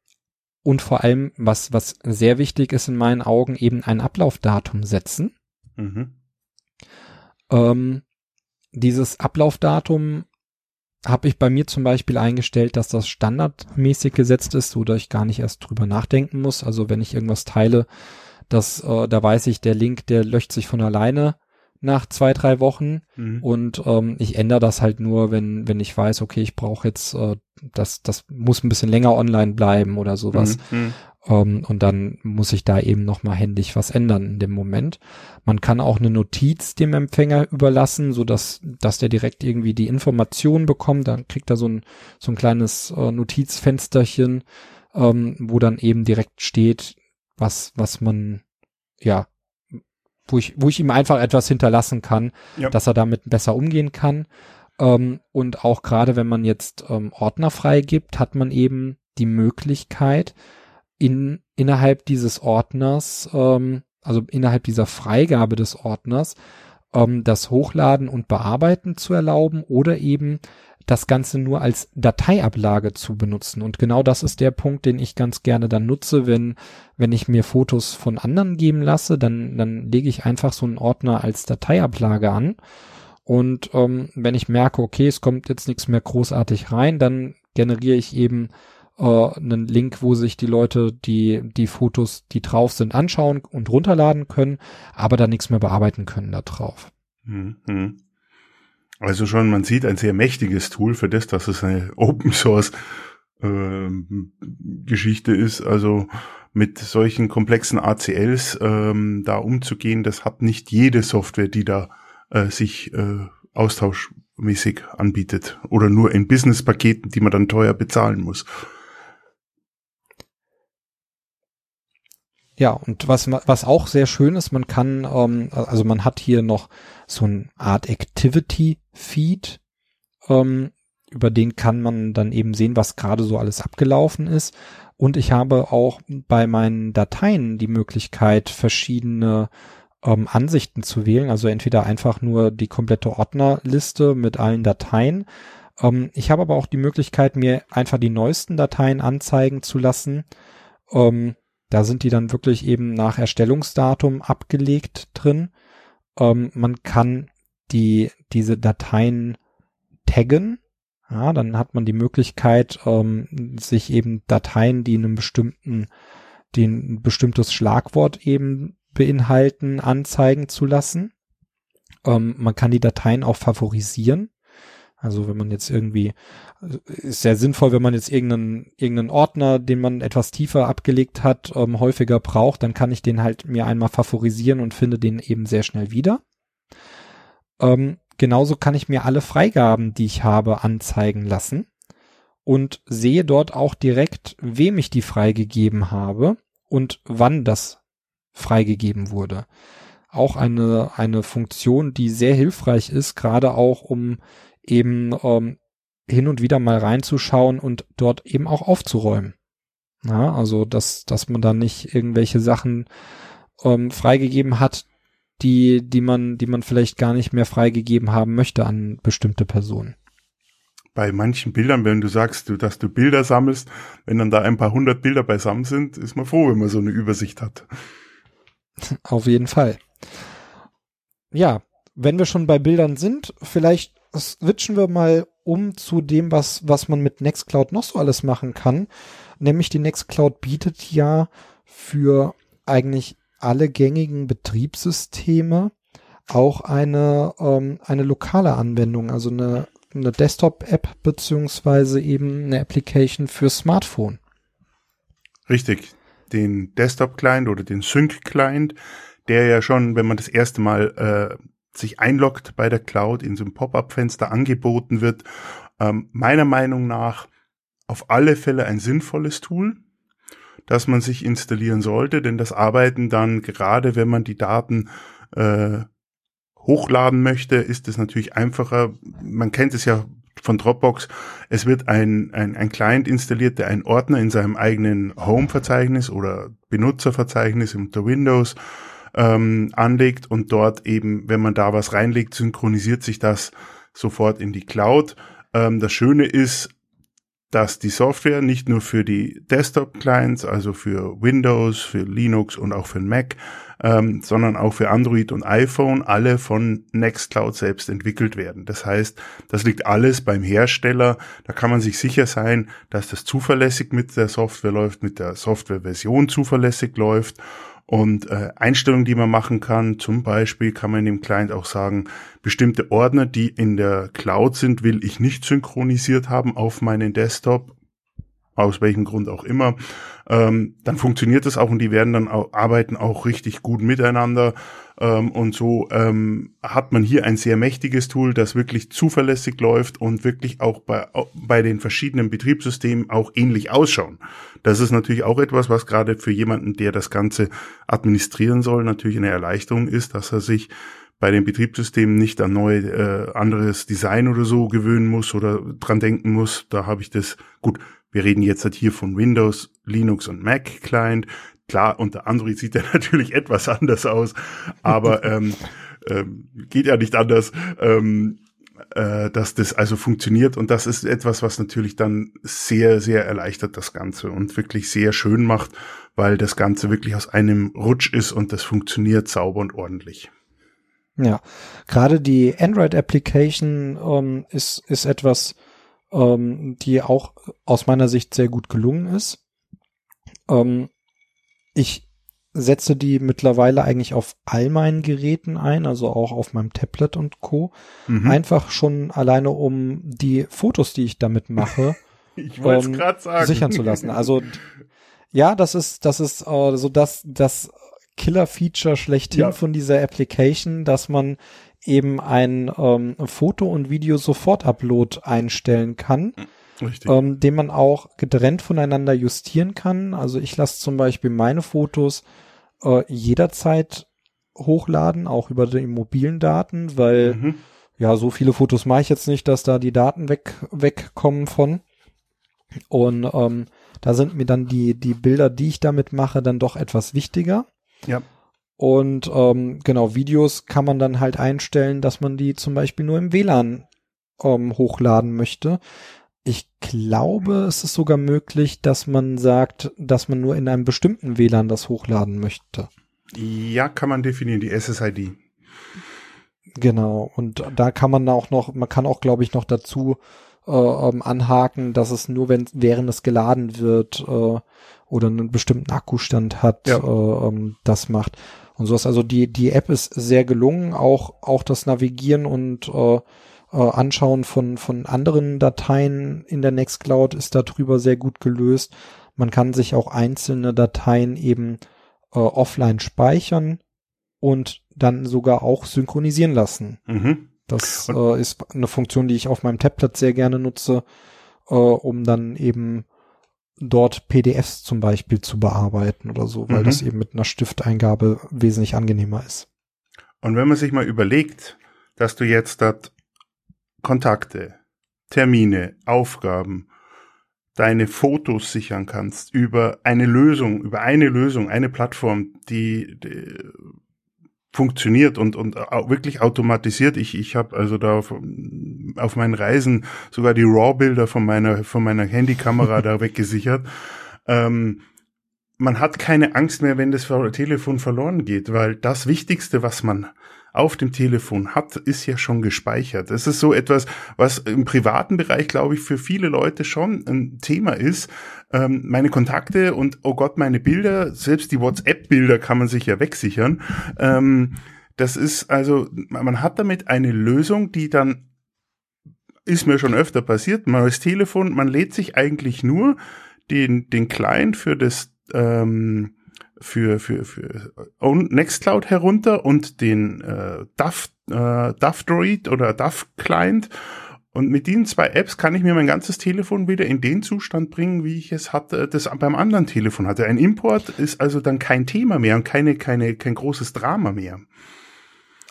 und vor allem, was, was sehr wichtig ist in meinen Augen, eben ein Ablaufdatum setzen. Mhm. Ähm, dieses Ablaufdatum habe ich bei mir zum Beispiel eingestellt, dass das standardmäßig gesetzt ist, so dass ich gar nicht erst drüber nachdenken muss. Also wenn ich irgendwas teile, dass äh, da weiß ich, der Link, der löscht sich von alleine nach zwei, drei Wochen mhm. und ähm, ich ändere das halt nur, wenn, wenn ich weiß, okay, ich brauche jetzt, äh, das, das muss ein bisschen länger online bleiben oder sowas. Mhm. mhm. Ähm, und dann muss ich da eben nochmal händisch was ändern in dem Moment. Man kann auch eine Notiz dem Empfänger überlassen, so dass, dass der direkt irgendwie die Information bekommt. Dann kriegt er so ein, so ein kleines äh, Notizfensterchen, ähm, wo dann eben direkt steht, was, was man, ja, wo ich, wo ich ihm einfach etwas hinterlassen kann, ja. dass er damit besser umgehen kann. Ähm, und auch gerade wenn man jetzt ähm, Ordner freigibt, hat man eben die Möglichkeit, in, innerhalb dieses Ordners, ähm, also innerhalb dieser Freigabe des Ordners, ähm, das Hochladen und Bearbeiten zu erlauben oder eben das Ganze nur als Dateiablage zu benutzen. Und genau das ist der Punkt, den ich ganz gerne dann nutze, wenn, wenn ich mir Fotos von anderen geben lasse, dann, dann lege ich einfach so einen Ordner als Dateiablage an. Und ähm, wenn ich merke, okay, es kommt jetzt nichts mehr großartig rein, dann generiere ich eben äh, einen Link, wo sich die Leute die, die Fotos, die drauf sind, anschauen und runterladen können, aber dann nichts mehr bearbeiten können da drauf. Mhm. Also schon, man sieht ein sehr mächtiges Tool für das, dass es eine Open Source äh, Geschichte ist. Also mit solchen komplexen ACLs ähm, da umzugehen, das hat nicht jede Software, die da äh, sich äh, austauschmäßig anbietet oder nur in Business-Paketen, die man dann teuer bezahlen muss. Ja, und was, was auch sehr schön ist, man kann, ähm, also man hat hier noch so eine Art Activity-Feed, ähm, über den kann man dann eben sehen, was gerade so alles abgelaufen ist. Und ich habe auch bei meinen Dateien die Möglichkeit, verschiedene ähm, Ansichten zu wählen. Also entweder einfach nur die komplette Ordnerliste mit allen Dateien. Ähm, ich habe aber auch die Möglichkeit, mir einfach die neuesten Dateien anzeigen zu lassen. Ähm, da sind die dann wirklich eben nach Erstellungsdatum abgelegt drin. Ähm, man kann die, diese Dateien taggen. Ja, dann hat man die Möglichkeit, ähm, sich eben Dateien, die einen bestimmten, die ein bestimmtes Schlagwort eben beinhalten, anzeigen zu lassen. Ähm, man kann die Dateien auch favorisieren. Also wenn man jetzt irgendwie, ist sehr sinnvoll, wenn man jetzt irgendeinen, irgendeinen Ordner, den man etwas tiefer abgelegt hat, ähm, häufiger braucht, dann kann ich den halt mir einmal favorisieren und finde den eben sehr schnell wieder. Ähm, genauso kann ich mir alle Freigaben, die ich habe, anzeigen lassen und sehe dort auch direkt, wem ich die freigegeben habe und wann das freigegeben wurde. Auch eine, eine Funktion, die sehr hilfreich ist, gerade auch um eben ähm, hin und wieder mal reinzuschauen und dort eben auch aufzuräumen. Ja, also dass, dass man da nicht irgendwelche Sachen ähm, freigegeben hat, die, die man, die man vielleicht gar nicht mehr freigegeben haben möchte an bestimmte Personen. Bei manchen Bildern, wenn du sagst, du, dass du Bilder sammelst, wenn dann da ein paar hundert Bilder beisammen sind, ist man froh, wenn man so eine Übersicht hat. Auf jeden Fall. Ja, wenn wir schon bei Bildern sind, vielleicht switchen wir mal um zu dem, was, was man mit Nextcloud noch so alles machen kann. Nämlich die Nextcloud bietet ja für eigentlich alle gängigen Betriebssysteme auch eine, ähm, eine lokale Anwendung, also eine, eine Desktop-App beziehungsweise eben eine Application für Smartphone. Richtig. Den Desktop-Client oder den Sync-Client, der ja schon, wenn man das erste Mal äh, sich einloggt bei der Cloud, in so einem Pop-up-Fenster angeboten wird. Ähm, meiner Meinung nach auf alle Fälle ein sinnvolles Tool, das man sich installieren sollte, denn das Arbeiten dann, gerade wenn man die Daten äh, hochladen möchte, ist es natürlich einfacher. Man kennt es ja von Dropbox. Es wird ein, ein, ein Client installiert, der einen Ordner in seinem eigenen Home-Verzeichnis oder Benutzerverzeichnis unter Windows ähm, anlegt und dort eben, wenn man da was reinlegt, synchronisiert sich das sofort in die Cloud. Ähm, das Schöne ist, dass die Software nicht nur für die Desktop-Clients, also für Windows, für Linux und auch für Mac, ähm, sondern auch für Android und iPhone alle von Nextcloud selbst entwickelt werden. Das heißt, das liegt alles beim Hersteller. Da kann man sich sicher sein, dass das zuverlässig mit der Software läuft, mit der Softwareversion zuverlässig läuft und äh, Einstellungen, die man machen kann, zum Beispiel kann man dem Client auch sagen, bestimmte Ordner, die in der Cloud sind, will ich nicht synchronisiert haben auf meinen Desktop, aus welchem Grund auch immer. Ähm, dann funktioniert das auch und die werden dann auch, arbeiten auch richtig gut miteinander. Ähm, und so ähm, hat man hier ein sehr mächtiges Tool, das wirklich zuverlässig läuft und wirklich auch bei, bei den verschiedenen Betriebssystemen auch ähnlich ausschauen. Das ist natürlich auch etwas, was gerade für jemanden, der das Ganze administrieren soll, natürlich eine Erleichterung ist, dass er sich bei den Betriebssystemen nicht an neu äh, anderes Design oder so gewöhnen muss oder dran denken muss. Da habe ich das gut. Wir reden jetzt halt hier von Windows, Linux und Mac Client. Klar, unter Android sieht er natürlich etwas anders aus, aber ähm, ähm, geht ja nicht anders, ähm, äh, dass das also funktioniert und das ist etwas, was natürlich dann sehr, sehr erleichtert das Ganze und wirklich sehr schön macht, weil das Ganze wirklich aus einem Rutsch ist und das funktioniert sauber und ordentlich. Ja, gerade die Android-Application ähm, ist, ist etwas, ähm, die auch aus meiner Sicht sehr gut gelungen ist. Ähm, ich setze die mittlerweile eigentlich auf all meinen Geräten ein, also auch auf meinem Tablet und Co. Mhm. Einfach schon alleine, um die Fotos, die ich damit mache, ich ähm, sagen. sichern zu lassen. Also ja, das ist, das ist äh, so das, das Killer-Feature schlechthin ja. von dieser Application, dass man eben ein ähm, Foto- und Video-Sofort-Upload einstellen kann. Richtig. Ähm, den man auch getrennt voneinander justieren kann. Also ich lasse zum Beispiel meine Fotos äh, jederzeit hochladen, auch über die mobilen Daten, weil mhm. ja, so viele Fotos mache ich jetzt nicht, dass da die Daten weg, wegkommen von. Und ähm, da sind mir dann die, die Bilder, die ich damit mache, dann doch etwas wichtiger. Ja. Und ähm, genau, Videos kann man dann halt einstellen, dass man die zum Beispiel nur im WLAN ähm, hochladen möchte. Ich glaube, es ist sogar möglich, dass man sagt, dass man nur in einem bestimmten WLAN das hochladen möchte. Ja, kann man definieren, die SSID. Genau, und da kann man auch noch, man kann auch, glaube ich, noch dazu äh, ähm, anhaken, dass es nur, wenn während es geladen wird äh, oder einen bestimmten Akkustand hat, ja. äh, ähm, das macht und sowas. Also die, die App ist sehr gelungen, auch, auch das Navigieren und äh, äh, Anschauen von, von anderen Dateien in der Nextcloud ist darüber sehr gut gelöst. Man kann sich auch einzelne Dateien eben äh, offline speichern und dann sogar auch synchronisieren lassen. Mhm. Das äh, ist eine Funktion, die ich auf meinem Tablet sehr gerne nutze, äh, um dann eben dort PDFs zum Beispiel zu bearbeiten oder so, weil mhm. das eben mit einer Stifteingabe wesentlich angenehmer ist. Und wenn man sich mal überlegt, dass du jetzt dort Kontakte, Termine, Aufgaben, deine Fotos sichern kannst über eine Lösung, über eine Lösung, eine Plattform, die, die funktioniert und, und wirklich automatisiert. Ich, ich habe also da auf, auf meinen Reisen sogar die RAW-Bilder von meiner, von meiner Handykamera da weggesichert. Ähm, man hat keine Angst mehr, wenn das Telefon verloren geht, weil das Wichtigste, was man auf dem Telefon hat, ist ja schon gespeichert. Das ist so etwas, was im privaten Bereich, glaube ich, für viele Leute schon ein Thema ist. Ähm, meine Kontakte und, oh Gott, meine Bilder, selbst die WhatsApp-Bilder kann man sich ja wegsichern. Ähm, das ist also, man hat damit eine Lösung, die dann ist mir schon öfter passiert. Man als Telefon, man lädt sich eigentlich nur den, den Client für das ähm, für, für, für Nextcloud herunter und den äh, DAF, äh, DAF Droid oder DAF Client. Und mit diesen zwei Apps kann ich mir mein ganzes Telefon wieder in den Zustand bringen, wie ich es hatte, das beim anderen Telefon hatte. Ein Import ist also dann kein Thema mehr und keine, keine, kein großes Drama mehr.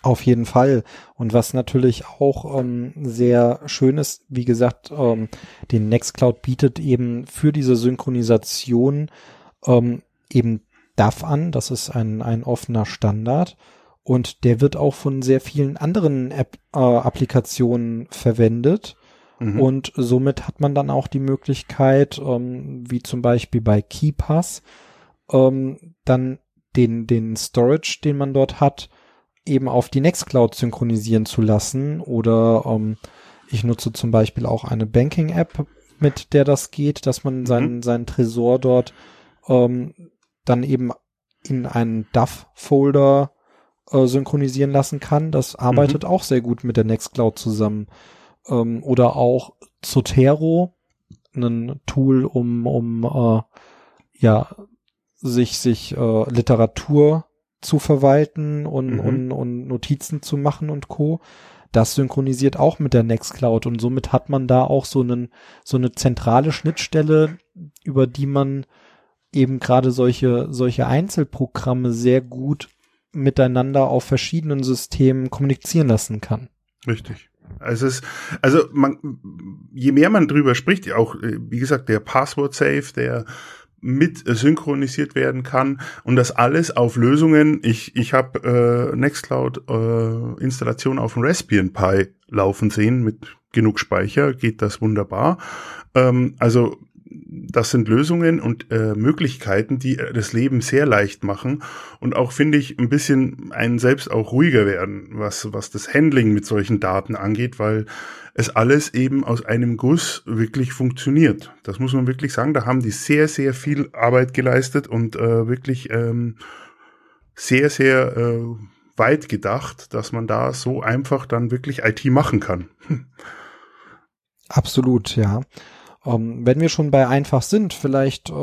Auf jeden Fall. Und was natürlich auch ähm, sehr schön ist, wie gesagt, ähm, den Nextcloud bietet eben für diese Synchronisation ähm, eben DAF an. Das ist ein, ein offener Standard. Und der wird auch von sehr vielen anderen App, äh, Applikationen verwendet. Mhm. Und somit hat man dann auch die Möglichkeit, ähm, wie zum Beispiel bei KeyPass, ähm, dann den, den Storage, den man dort hat, eben auf die Nextcloud synchronisieren zu lassen. Oder ähm, ich nutze zum Beispiel auch eine Banking-App, mit der das geht, dass man seinen, mhm. seinen Tresor dort ähm, dann eben in einen DAF-Folder äh, synchronisieren lassen kann. Das arbeitet mhm. auch sehr gut mit der Nextcloud zusammen. Ähm, oder auch Zotero, ein Tool, um, um äh, ja, sich, sich äh, Literatur zu verwalten und, mhm. und, und Notizen zu machen und Co. Das synchronisiert auch mit der Nextcloud und somit hat man da auch so einen, so eine zentrale Schnittstelle, über die man eben gerade solche, solche Einzelprogramme sehr gut miteinander auf verschiedenen Systemen kommunizieren lassen kann. Richtig. Also es, also man, je mehr man drüber spricht, auch wie gesagt der Password Safe, der mit synchronisiert werden kann und das alles auf Lösungen. Ich, ich habe äh, Nextcloud äh, Installation auf dem Raspbian Pi laufen sehen mit genug Speicher, geht das wunderbar. Ähm, also das sind Lösungen und äh, Möglichkeiten, die äh, das Leben sehr leicht machen und auch finde ich ein bisschen einen selbst auch ruhiger werden, was was das Handling mit solchen Daten angeht, weil es alles eben aus einem Guss wirklich funktioniert. Das muss man wirklich sagen. Da haben die sehr sehr viel Arbeit geleistet und äh, wirklich ähm, sehr sehr äh, weit gedacht, dass man da so einfach dann wirklich IT machen kann. Absolut, ja. Ähm, wenn wir schon bei einfach sind, vielleicht äh,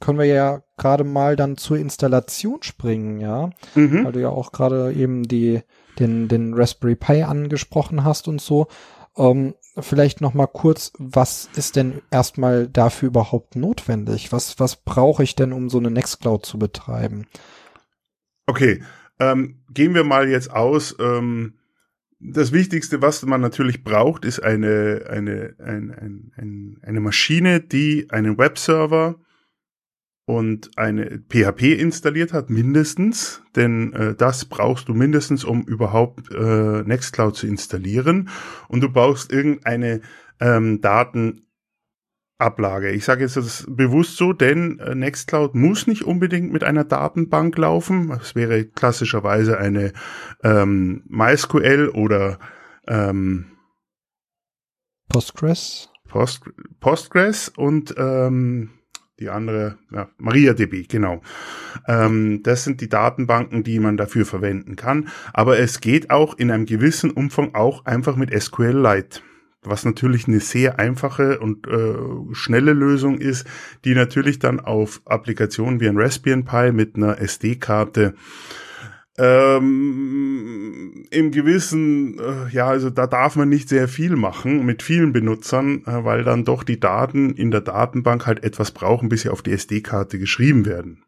können wir ja gerade mal dann zur Installation springen, ja, mhm. weil du ja auch gerade eben die den den Raspberry Pi angesprochen hast und so. Ähm, vielleicht noch mal kurz, was ist denn erstmal dafür überhaupt notwendig? Was was brauche ich denn, um so eine Nextcloud zu betreiben? Okay, ähm, gehen wir mal jetzt aus. Ähm das Wichtigste, was man natürlich braucht, ist eine, eine, ein, ein, ein, eine Maschine, die einen Webserver und eine PHP installiert hat, mindestens, denn äh, das brauchst du mindestens, um überhaupt äh, Nextcloud zu installieren. Und du brauchst irgendeine ähm, Daten Ablage. Ich sage jetzt das bewusst so, denn äh, Nextcloud muss nicht unbedingt mit einer Datenbank laufen. Es wäre klassischerweise eine ähm, MySQL oder ähm, Postgres. Post, Postgres und ähm, die andere, ja, MariaDB, genau. Ähm, das sind die Datenbanken, die man dafür verwenden kann. Aber es geht auch in einem gewissen Umfang auch einfach mit SQLite was natürlich eine sehr einfache und äh, schnelle Lösung ist, die natürlich dann auf Applikationen wie ein Raspbian Pi mit einer SD-Karte ähm, im gewissen, äh, ja, also da darf man nicht sehr viel machen mit vielen Benutzern, äh, weil dann doch die Daten in der Datenbank halt etwas brauchen, bis sie auf die SD-Karte geschrieben werden.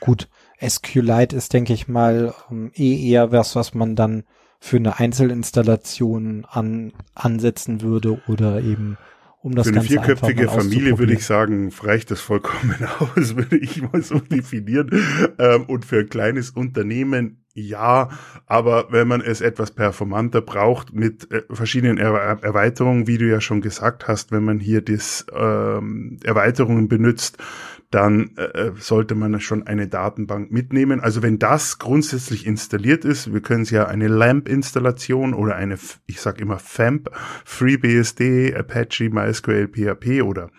Gut, SQLite ist, denke ich mal, ähm, eh eher was, was man dann für eine Einzelinstallation an, ansetzen würde oder eben um das Für eine Ganze vierköpfige Familie würde ich sagen, reicht das vollkommen aus, würde ich mal so definieren. Ähm, und für ein kleines Unternehmen ja, aber wenn man es etwas performanter braucht mit äh, verschiedenen er Erweiterungen, wie du ja schon gesagt hast, wenn man hier das ähm, Erweiterungen benutzt, dann äh, äh, sollte man schon eine Datenbank mitnehmen. Also wenn das grundsätzlich installiert ist, wir können es ja eine LAMP-Installation oder eine, ich sag immer FAMP, FreeBSD, Apache, MySQL, PHP oder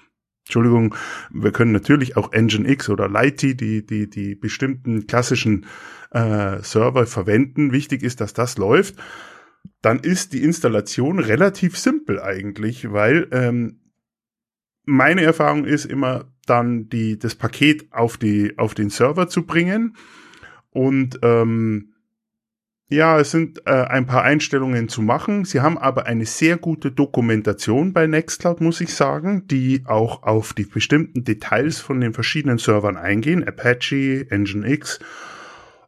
Entschuldigung, wir können natürlich auch Nginx oder Lighty, die, die, die bestimmten klassischen äh, Server verwenden. Wichtig ist, dass das läuft. Dann ist die Installation relativ simpel eigentlich, weil ähm, meine Erfahrung ist immer dann die, das Paket auf die, auf den Server zu bringen und ähm, ja, es sind äh, ein paar Einstellungen zu machen. Sie haben aber eine sehr gute Dokumentation bei Nextcloud, muss ich sagen, die auch auf die bestimmten Details von den verschiedenen Servern eingehen. Apache, Nginx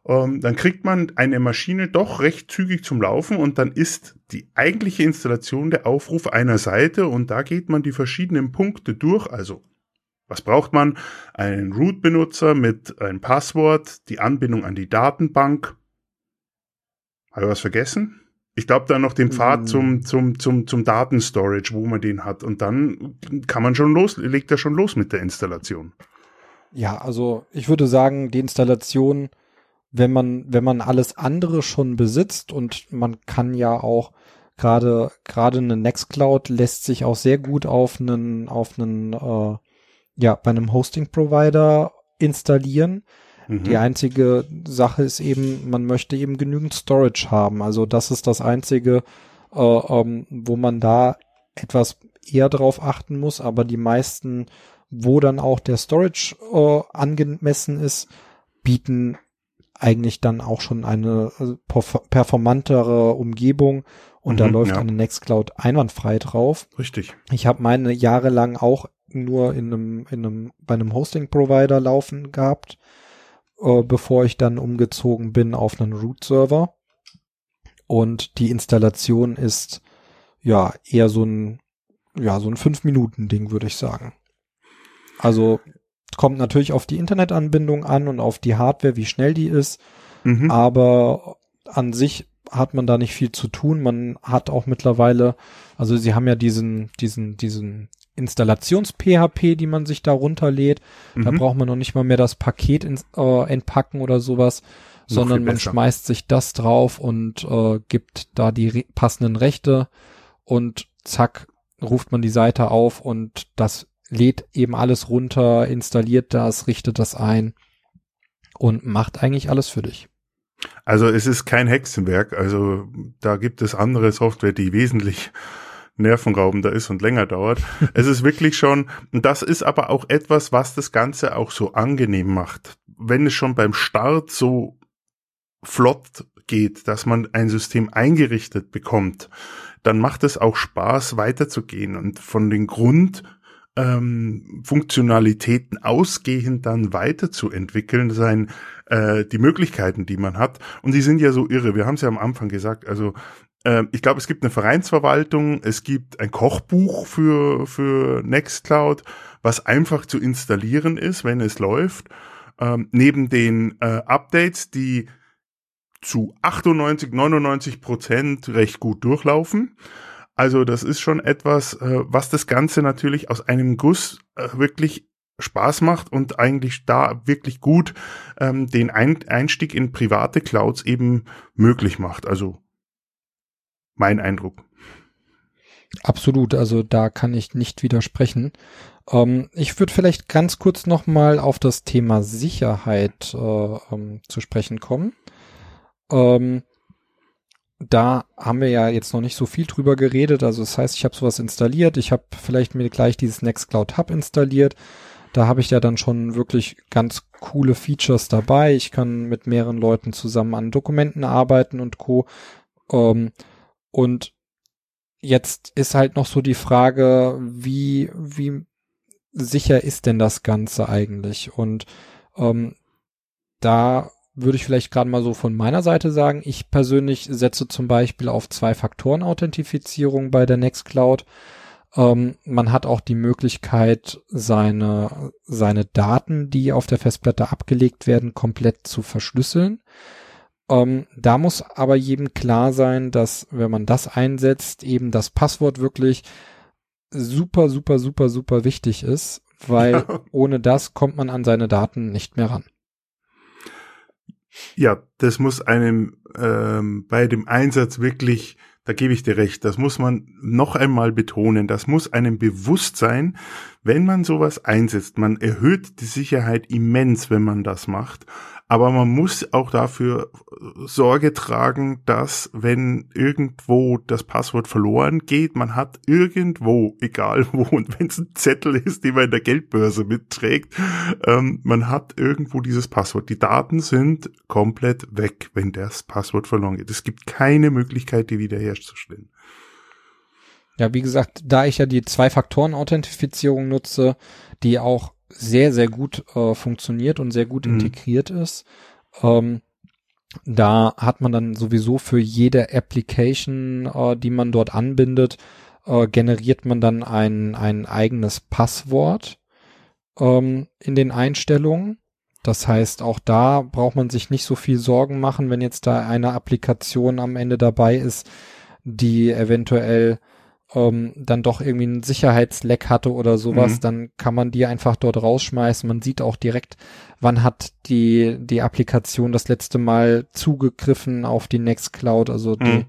ähm, dann kriegt man eine Maschine doch recht zügig zum Laufen und dann ist die eigentliche Installation der Aufruf einer Seite und da geht man die verschiedenen Punkte durch. Also was braucht man? Einen Root-Benutzer mit einem Passwort, die Anbindung an die Datenbank. Habe ich was vergessen? Ich glaube dann noch den Pfad mm. zum, zum, zum, zum Datenstorage, wo man den hat. Und dann kann man schon los, legt er schon los mit der Installation. Ja, also ich würde sagen, die Installation wenn man, wenn man alles andere schon besitzt und man kann ja auch gerade, gerade eine Nextcloud lässt sich auch sehr gut auf einen, auf einen, äh, ja, bei einem Hosting-Provider installieren. Mhm. Die einzige Sache ist eben, man möchte eben genügend Storage haben. Also das ist das einzige, äh, ähm, wo man da etwas eher drauf achten muss, aber die meisten, wo dann auch der Storage äh, angemessen ist, bieten eigentlich dann auch schon eine äh, performantere Umgebung und mhm, da läuft ja. eine Nextcloud einwandfrei drauf. Richtig. Ich habe meine jahrelang auch nur in einem, in einem, bei einem Hosting-Provider laufen gehabt, äh, bevor ich dann umgezogen bin auf einen Root-Server. Und die Installation ist ja eher so ein, ja, so ein Fünf-Minuten-Ding, würde ich sagen. Also Kommt natürlich auf die Internetanbindung an und auf die Hardware, wie schnell die ist. Mhm. Aber an sich hat man da nicht viel zu tun. Man hat auch mittlerweile, also sie haben ja diesen, diesen, diesen Installations-PHP, die man sich da runterlädt. Mhm. Da braucht man noch nicht mal mehr das Paket ins, äh, entpacken oder sowas, noch sondern man schmeißt sich das drauf und äh, gibt da die re passenden Rechte und zack, ruft man die Seite auf und das lädt eben alles runter, installiert das, richtet das ein und macht eigentlich alles für dich. Also es ist kein Hexenwerk, also da gibt es andere Software, die wesentlich nervenraubender ist und länger dauert. es ist wirklich schon, und das ist aber auch etwas, was das Ganze auch so angenehm macht. Wenn es schon beim Start so flott geht, dass man ein System eingerichtet bekommt, dann macht es auch Spaß weiterzugehen und von den Grund ähm, Funktionalitäten ausgehend dann weiterzuentwickeln, sein äh, die Möglichkeiten, die man hat. Und die sind ja so irre. Wir haben es ja am Anfang gesagt. Also ich glaube, es gibt eine Vereinsverwaltung, es gibt ein Kochbuch für für Nextcloud, was einfach zu installieren ist, wenn es läuft. Ähm, neben den äh, Updates, die zu 98, 99 Prozent recht gut durchlaufen. Also das ist schon etwas, äh, was das Ganze natürlich aus einem Guss äh, wirklich Spaß macht und eigentlich da wirklich gut ähm, den Ein Einstieg in private Clouds eben möglich macht. Also mein Eindruck. Absolut, also da kann ich nicht widersprechen. Ähm, ich würde vielleicht ganz kurz nochmal auf das Thema Sicherheit äh, ähm, zu sprechen kommen. Ähm, da haben wir ja jetzt noch nicht so viel drüber geredet. Also das heißt, ich habe sowas installiert. Ich habe vielleicht mir gleich dieses Nextcloud Hub installiert. Da habe ich ja dann schon wirklich ganz coole Features dabei. Ich kann mit mehreren Leuten zusammen an Dokumenten arbeiten und co. Ähm, und jetzt ist halt noch so die Frage, wie, wie sicher ist denn das Ganze eigentlich? Und ähm, da würde ich vielleicht gerade mal so von meiner Seite sagen. Ich persönlich setze zum Beispiel auf Zwei-Faktoren-Authentifizierung bei der Nextcloud. Ähm, man hat auch die Möglichkeit, seine, seine Daten, die auf der Festplatte abgelegt werden, komplett zu verschlüsseln. Ähm, da muss aber jedem klar sein, dass wenn man das einsetzt, eben das Passwort wirklich super, super, super, super wichtig ist, weil ja. ohne das kommt man an seine Daten nicht mehr ran. Ja, das muss einem ähm, bei dem Einsatz wirklich, da gebe ich dir recht, das muss man noch einmal betonen, das muss einem bewusst sein, wenn man sowas einsetzt. Man erhöht die Sicherheit immens, wenn man das macht. Aber man muss auch dafür Sorge tragen, dass wenn irgendwo das Passwort verloren geht, man hat irgendwo, egal wo, und wenn es ein Zettel ist, den man in der Geldbörse mitträgt, ähm, man hat irgendwo dieses Passwort. Die Daten sind komplett weg, wenn das Passwort verloren geht. Es gibt keine Möglichkeit, die wiederherzustellen. Ja, wie gesagt, da ich ja die Zwei-Faktoren-Authentifizierung nutze, die auch sehr, sehr gut äh, funktioniert und sehr gut mhm. integriert ist, ähm, Da hat man dann sowieso für jede Application, äh, die man dort anbindet, äh, generiert man dann ein, ein eigenes Passwort ähm, in den Einstellungen. Das heißt, auch da braucht man sich nicht so viel Sorgen machen, wenn jetzt da eine Applikation am Ende dabei ist, die eventuell ähm, dann doch irgendwie einen Sicherheitsleck hatte oder sowas, mhm. dann kann man die einfach dort rausschmeißen. Man sieht auch direkt, wann hat die, die Applikation das letzte Mal zugegriffen auf die Nextcloud, also die, mhm.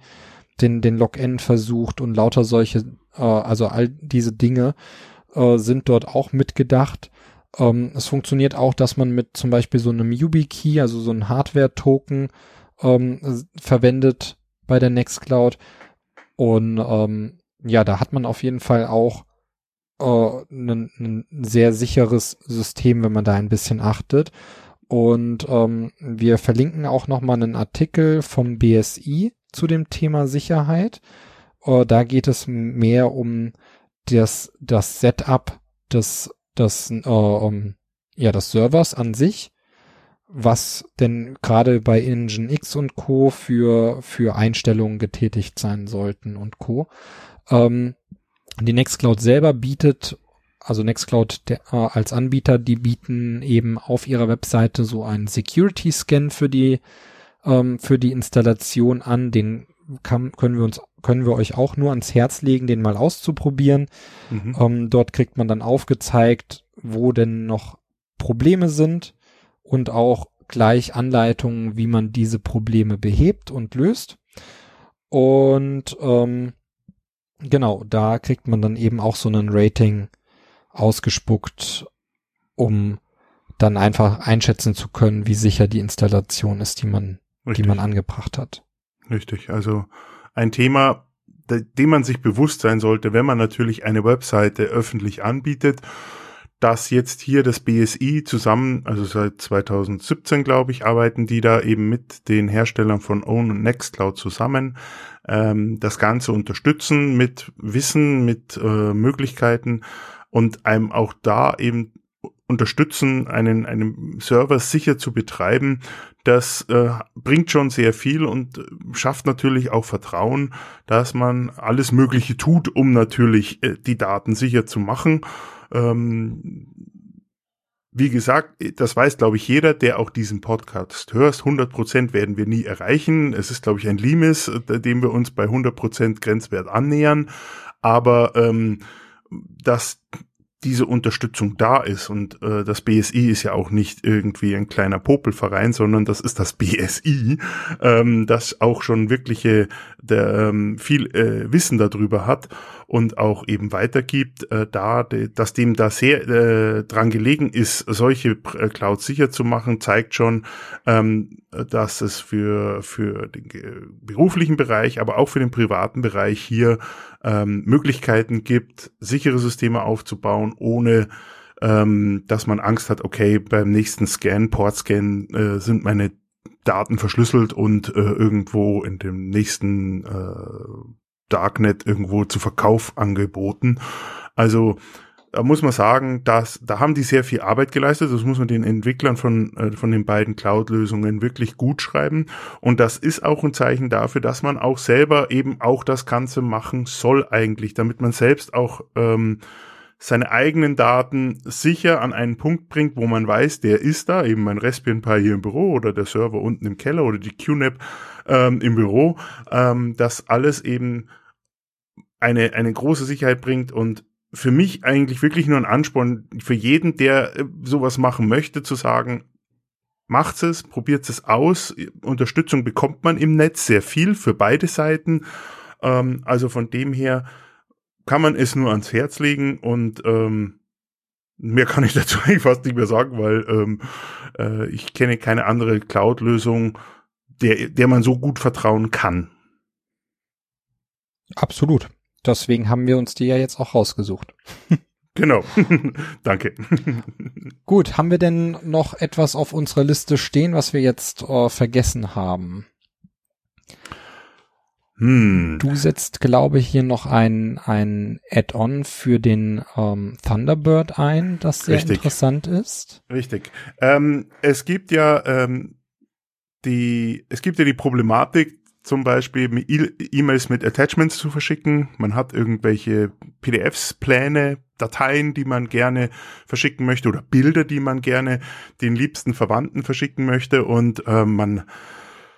den, den Login versucht und lauter solche, äh, also all diese Dinge äh, sind dort auch mitgedacht. Ähm, es funktioniert auch, dass man mit zum Beispiel so einem YubiKey, also so einem Hardware-Token, ähm, verwendet bei der Nextcloud. Und ähm, ja, da hat man auf jeden Fall auch ein, äh, ein sehr sicheres System, wenn man da ein bisschen achtet. Und ähm, wir verlinken auch nochmal einen Artikel vom BSI zu dem Thema Sicherheit. Äh, da geht es mehr um das, das Setup des, des, äh, um, ja, des Servers an sich, was denn gerade bei Nginx und Co. für, für Einstellungen getätigt sein sollten und Co. Ähm, die Nextcloud selber bietet, also Nextcloud der, äh, als Anbieter, die bieten eben auf ihrer Webseite so einen Security Scan für die ähm, für die Installation an. Den kann, können wir uns können wir euch auch nur ans Herz legen, den mal auszuprobieren. Mhm. Ähm, dort kriegt man dann aufgezeigt, wo denn noch Probleme sind und auch gleich Anleitungen, wie man diese Probleme behebt und löst. Und ähm, Genau, da kriegt man dann eben auch so einen Rating ausgespuckt, um dann einfach einschätzen zu können, wie sicher die Installation ist, die man, Richtig. die man angebracht hat. Richtig, also ein Thema, dem man sich bewusst sein sollte, wenn man natürlich eine Webseite öffentlich anbietet dass jetzt hier das BSI zusammen, also seit 2017 glaube ich, arbeiten die da eben mit den Herstellern von Own und Nextcloud zusammen, ähm, das Ganze unterstützen mit Wissen, mit äh, Möglichkeiten und einem auch da eben unterstützen, einen, einen Server sicher zu betreiben, das äh, bringt schon sehr viel und schafft natürlich auch Vertrauen, dass man alles Mögliche tut, um natürlich äh, die Daten sicher zu machen ähm, wie gesagt, das weiß, glaube ich, jeder, der auch diesen Podcast hört. 100 Prozent werden wir nie erreichen. Es ist, glaube ich, ein Limes, äh, dem wir uns bei 100 Prozent Grenzwert annähern. Aber ähm, dass diese Unterstützung da ist. Und äh, das BSI ist ja auch nicht irgendwie ein kleiner Popelverein, sondern das ist das BSI, ähm, das auch schon wirkliche der, ähm, viel äh, Wissen darüber hat und auch eben weitergibt, äh, da, de, dass dem da sehr äh, dran gelegen ist, solche äh, Clouds sicher zu machen, zeigt schon, ähm, dass es für, für den beruflichen Bereich, aber auch für den privaten Bereich hier ähm, Möglichkeiten gibt, sichere Systeme aufzubauen, ohne ähm, dass man Angst hat, okay, beim nächsten Scan, Portscan äh, sind meine Daten verschlüsselt und äh, irgendwo in dem nächsten äh, Darknet irgendwo zu Verkauf angeboten. Also da muss man sagen, dass da haben die sehr viel Arbeit geleistet. Das muss man den Entwicklern von äh, von den beiden Cloud-Lösungen wirklich gut schreiben. Und das ist auch ein Zeichen dafür, dass man auch selber eben auch das Ganze machen soll eigentlich, damit man selbst auch ähm, seine eigenen Daten sicher an einen Punkt bringt, wo man weiß, der ist da, eben mein Raspbian Pi hier im Büro oder der Server unten im Keller oder die QNAP ähm, im Büro, ähm, dass alles eben eine, eine große Sicherheit bringt und für mich eigentlich wirklich nur ein Ansporn für jeden, der äh, sowas machen möchte, zu sagen, macht es, probiert es aus. Unterstützung bekommt man im Netz sehr viel für beide Seiten. Ähm, also von dem her kann man es nur ans Herz legen und ähm, mehr kann ich dazu eigentlich fast nicht mehr sagen, weil ähm, äh, ich kenne keine andere Cloud-Lösung, der, der man so gut vertrauen kann. Absolut. Deswegen haben wir uns die ja jetzt auch rausgesucht. Genau. Danke. Gut, haben wir denn noch etwas auf unserer Liste stehen, was wir jetzt äh, vergessen haben? Hm. Du setzt, glaube ich, hier noch ein, ein Add-on für den ähm, Thunderbird ein, das sehr Richtig. interessant ist. Richtig. Ähm, es gibt ja ähm, die, es gibt ja die Problematik, zum Beispiel E-Mails mit Attachments zu verschicken. Man hat irgendwelche PDFs, Pläne, Dateien, die man gerne verschicken möchte oder Bilder, die man gerne den liebsten Verwandten verschicken möchte und äh, man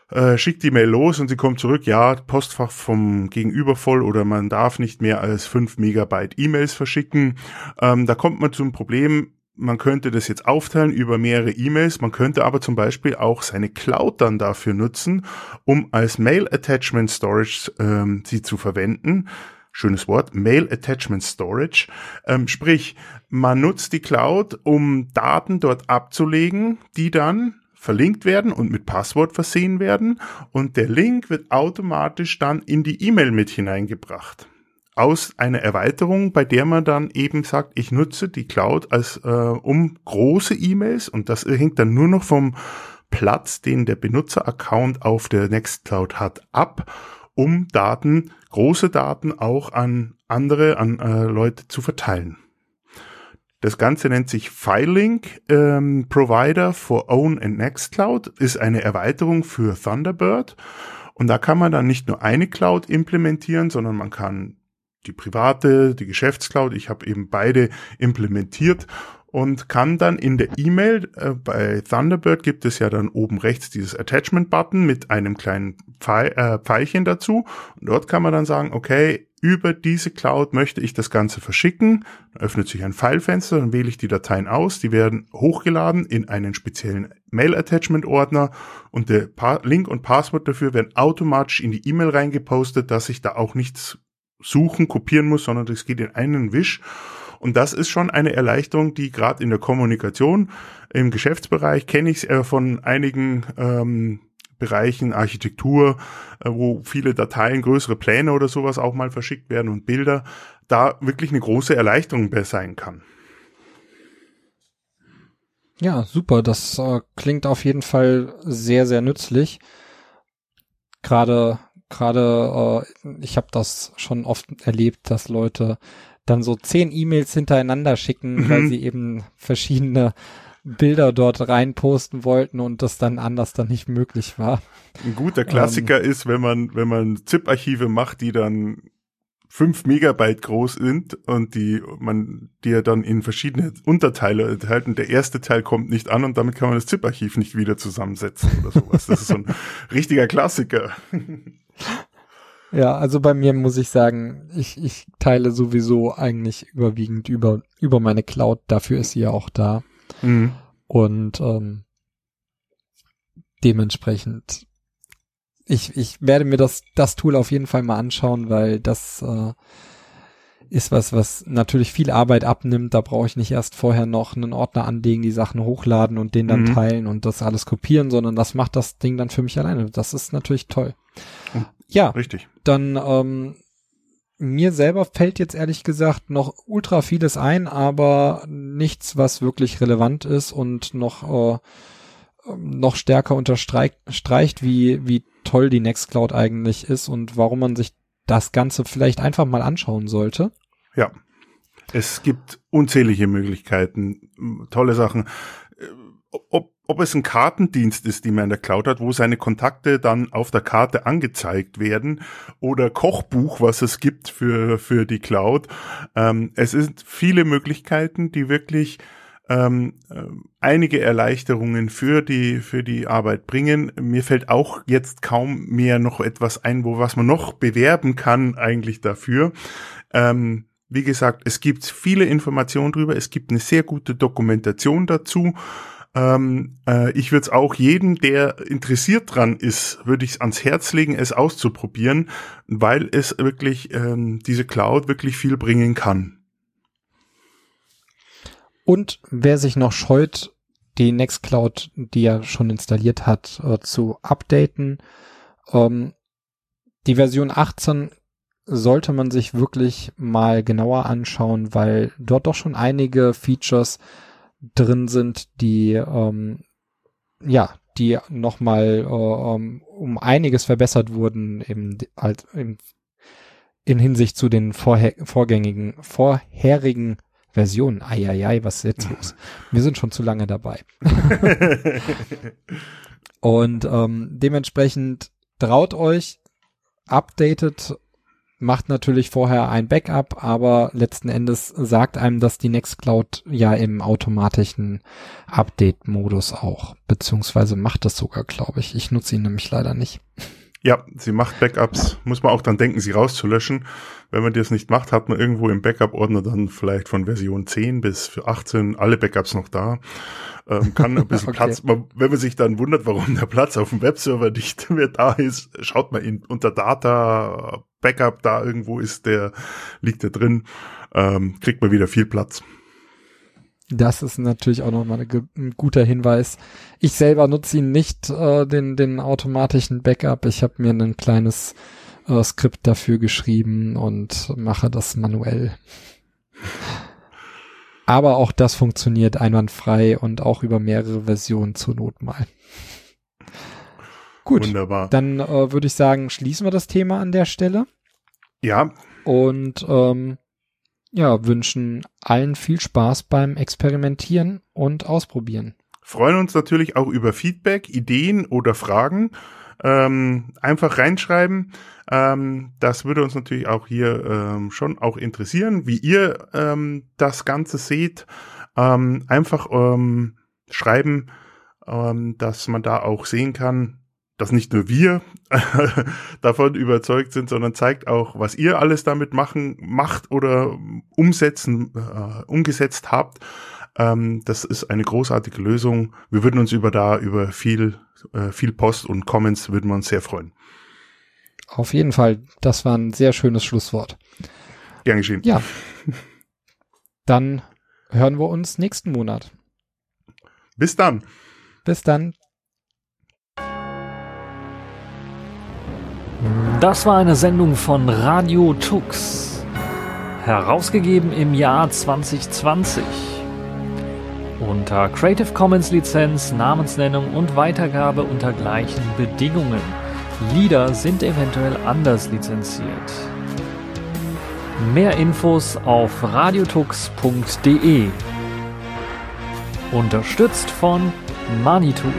äh, schickt die Mail los und sie kommt zurück, ja, Postfach vom Gegenüber voll oder man darf nicht mehr als fünf Megabyte E-Mails verschicken. Ähm, da kommt man zum Problem, man könnte das jetzt aufteilen über mehrere E-Mails, man könnte aber zum Beispiel auch seine Cloud dann dafür nutzen, um als Mail Attachment Storage ähm, sie zu verwenden. Schönes Wort, Mail Attachment Storage. Ähm, sprich, man nutzt die Cloud, um Daten dort abzulegen, die dann verlinkt werden und mit Passwort versehen werden und der Link wird automatisch dann in die E-Mail mit hineingebracht aus einer Erweiterung, bei der man dann eben sagt, ich nutze die Cloud als äh, um große E-Mails und das hängt dann nur noch vom Platz, den der Benutzeraccount auf der Nextcloud hat, ab, um Daten, große Daten auch an andere, an äh, Leute zu verteilen. Das Ganze nennt sich FileLink ähm, Provider for Own and Nextcloud, ist eine Erweiterung für Thunderbird. Und da kann man dann nicht nur eine Cloud implementieren, sondern man kann die private, die Geschäftscloud. Ich habe eben beide implementiert und kann dann in der E-Mail, äh, bei Thunderbird gibt es ja dann oben rechts dieses Attachment-Button mit einem kleinen äh, Pfeilchen dazu. Und dort kann man dann sagen, okay, über diese Cloud möchte ich das Ganze verschicken. Dann öffnet sich ein Filefenster, dann wähle ich die Dateien aus. Die werden hochgeladen in einen speziellen Mail-Attachment-Ordner und der pa Link und Passwort dafür werden automatisch in die E-Mail reingepostet, dass ich da auch nichts suchen, kopieren muss, sondern das geht in einen Wisch. Und das ist schon eine Erleichterung, die gerade in der Kommunikation, im Geschäftsbereich kenne ich äh, von einigen ähm, Bereichen, Architektur, äh, wo viele Dateien, größere Pläne oder sowas auch mal verschickt werden und Bilder, da wirklich eine große Erleichterung sein kann. Ja, super. Das äh, klingt auf jeden Fall sehr, sehr nützlich. Gerade gerade, äh, ich habe das schon oft erlebt, dass Leute dann so zehn E-Mails hintereinander schicken, mhm. weil sie eben verschiedene Bilder dort reinposten wollten und das dann anders dann nicht möglich war. Ein guter Klassiker ähm, ist, wenn man, wenn man ZIP-Archive macht, die dann fünf Megabyte groß sind und die man die ja dann in verschiedene Unterteile enthalten. Der erste Teil kommt nicht an und damit kann man das ZIP-Archiv nicht wieder zusammensetzen oder sowas. Das ist so ein richtiger Klassiker. Ja, also bei mir muss ich sagen, ich, ich teile sowieso eigentlich überwiegend über, über meine Cloud. Dafür ist sie ja auch da. Mhm. Und ähm, dementsprechend, ich, ich werde mir das, das Tool auf jeden Fall mal anschauen, weil das äh, ist was, was natürlich viel Arbeit abnimmt. Da brauche ich nicht erst vorher noch einen Ordner anlegen, die Sachen hochladen und den dann mhm. teilen und das alles kopieren, sondern das macht das Ding dann für mich alleine. Das ist natürlich toll. Ja, richtig. Dann ähm, mir selber fällt jetzt ehrlich gesagt noch ultra vieles ein, aber nichts, was wirklich relevant ist und noch äh, noch stärker unterstreicht, wie wie toll die Nextcloud eigentlich ist und warum man sich das Ganze vielleicht einfach mal anschauen sollte. Ja, es gibt unzählige Möglichkeiten, tolle Sachen. Äh, ob ob es ein Kartendienst ist, die man in der Cloud hat, wo seine Kontakte dann auf der Karte angezeigt werden oder Kochbuch, was es gibt für, für die Cloud. Ähm, es sind viele Möglichkeiten, die wirklich ähm, äh, einige Erleichterungen für die, für die Arbeit bringen. Mir fällt auch jetzt kaum mehr noch etwas ein, wo was man noch bewerben kann eigentlich dafür. Ähm, wie gesagt, es gibt viele Informationen drüber. Es gibt eine sehr gute Dokumentation dazu. Ähm, äh, ich würde es auch jedem, der interessiert dran ist, würde ich es ans Herz legen, es auszuprobieren, weil es wirklich ähm, diese Cloud wirklich viel bringen kann. Und wer sich noch scheut, die Nextcloud, die er schon installiert hat, äh, zu updaten, ähm, die Version 18 sollte man sich wirklich mal genauer anschauen, weil dort doch schon einige Features drin sind, die ähm, ja, die nochmal äh, ähm, um einiges verbessert wurden im, halt, im, in Hinsicht zu den vorher, vorgängigen, vorherigen Versionen. Eieiei, was ist jetzt los? Wir sind schon zu lange dabei. Und ähm, dementsprechend traut euch, updatet, macht natürlich vorher ein Backup, aber letzten Endes sagt einem das die Nextcloud ja im automatischen Update-Modus auch, beziehungsweise macht das sogar, glaube ich. Ich nutze ihn nämlich leider nicht. Ja, sie macht Backups. Muss man auch dann denken, sie rauszulöschen. Wenn man das nicht macht, hat man irgendwo im Backup-Ordner dann vielleicht von Version 10 bis für 18 alle Backups noch da. Ähm, kann ein bisschen okay. Platz, man, wenn man sich dann wundert, warum der Platz auf dem Webserver nicht mehr da ist, schaut man in, unter Data, Backup, da irgendwo ist der, liegt der drin, ähm, kriegt man wieder viel Platz. Das ist natürlich auch nochmal ein guter Hinweis. Ich selber nutze ihn nicht, äh, den, den automatischen Backup. Ich habe mir ein kleines äh, Skript dafür geschrieben und mache das manuell. Aber auch das funktioniert einwandfrei und auch über mehrere Versionen zur Not mal. Gut, Wunderbar. dann äh, würde ich sagen, schließen wir das Thema an der Stelle. Ja. Und ähm, ja, wünschen allen viel Spaß beim Experimentieren und Ausprobieren. Freuen uns natürlich auch über Feedback, Ideen oder Fragen. Ähm, einfach reinschreiben. Ähm, das würde uns natürlich auch hier ähm, schon auch interessieren, wie ihr ähm, das Ganze seht. Ähm, einfach ähm, schreiben, dass man da auch sehen kann, dass nicht nur wir davon überzeugt sind, sondern zeigt auch, was ihr alles damit machen, macht oder umsetzen, äh, umgesetzt habt. Ähm, das ist eine großartige Lösung. Wir würden uns über da, über viel, äh, viel Post und Comments würden wir uns sehr freuen. Auf jeden Fall. Das war ein sehr schönes Schlusswort. Gern geschehen. Ja. Dann hören wir uns nächsten Monat. Bis dann. Bis dann. Das war eine Sendung von Radio Tux, herausgegeben im Jahr 2020. Unter Creative Commons Lizenz, Namensnennung und Weitergabe unter gleichen Bedingungen. Lieder sind eventuell anders lizenziert. Mehr Infos auf radiotux.de. Unterstützt von Manitou.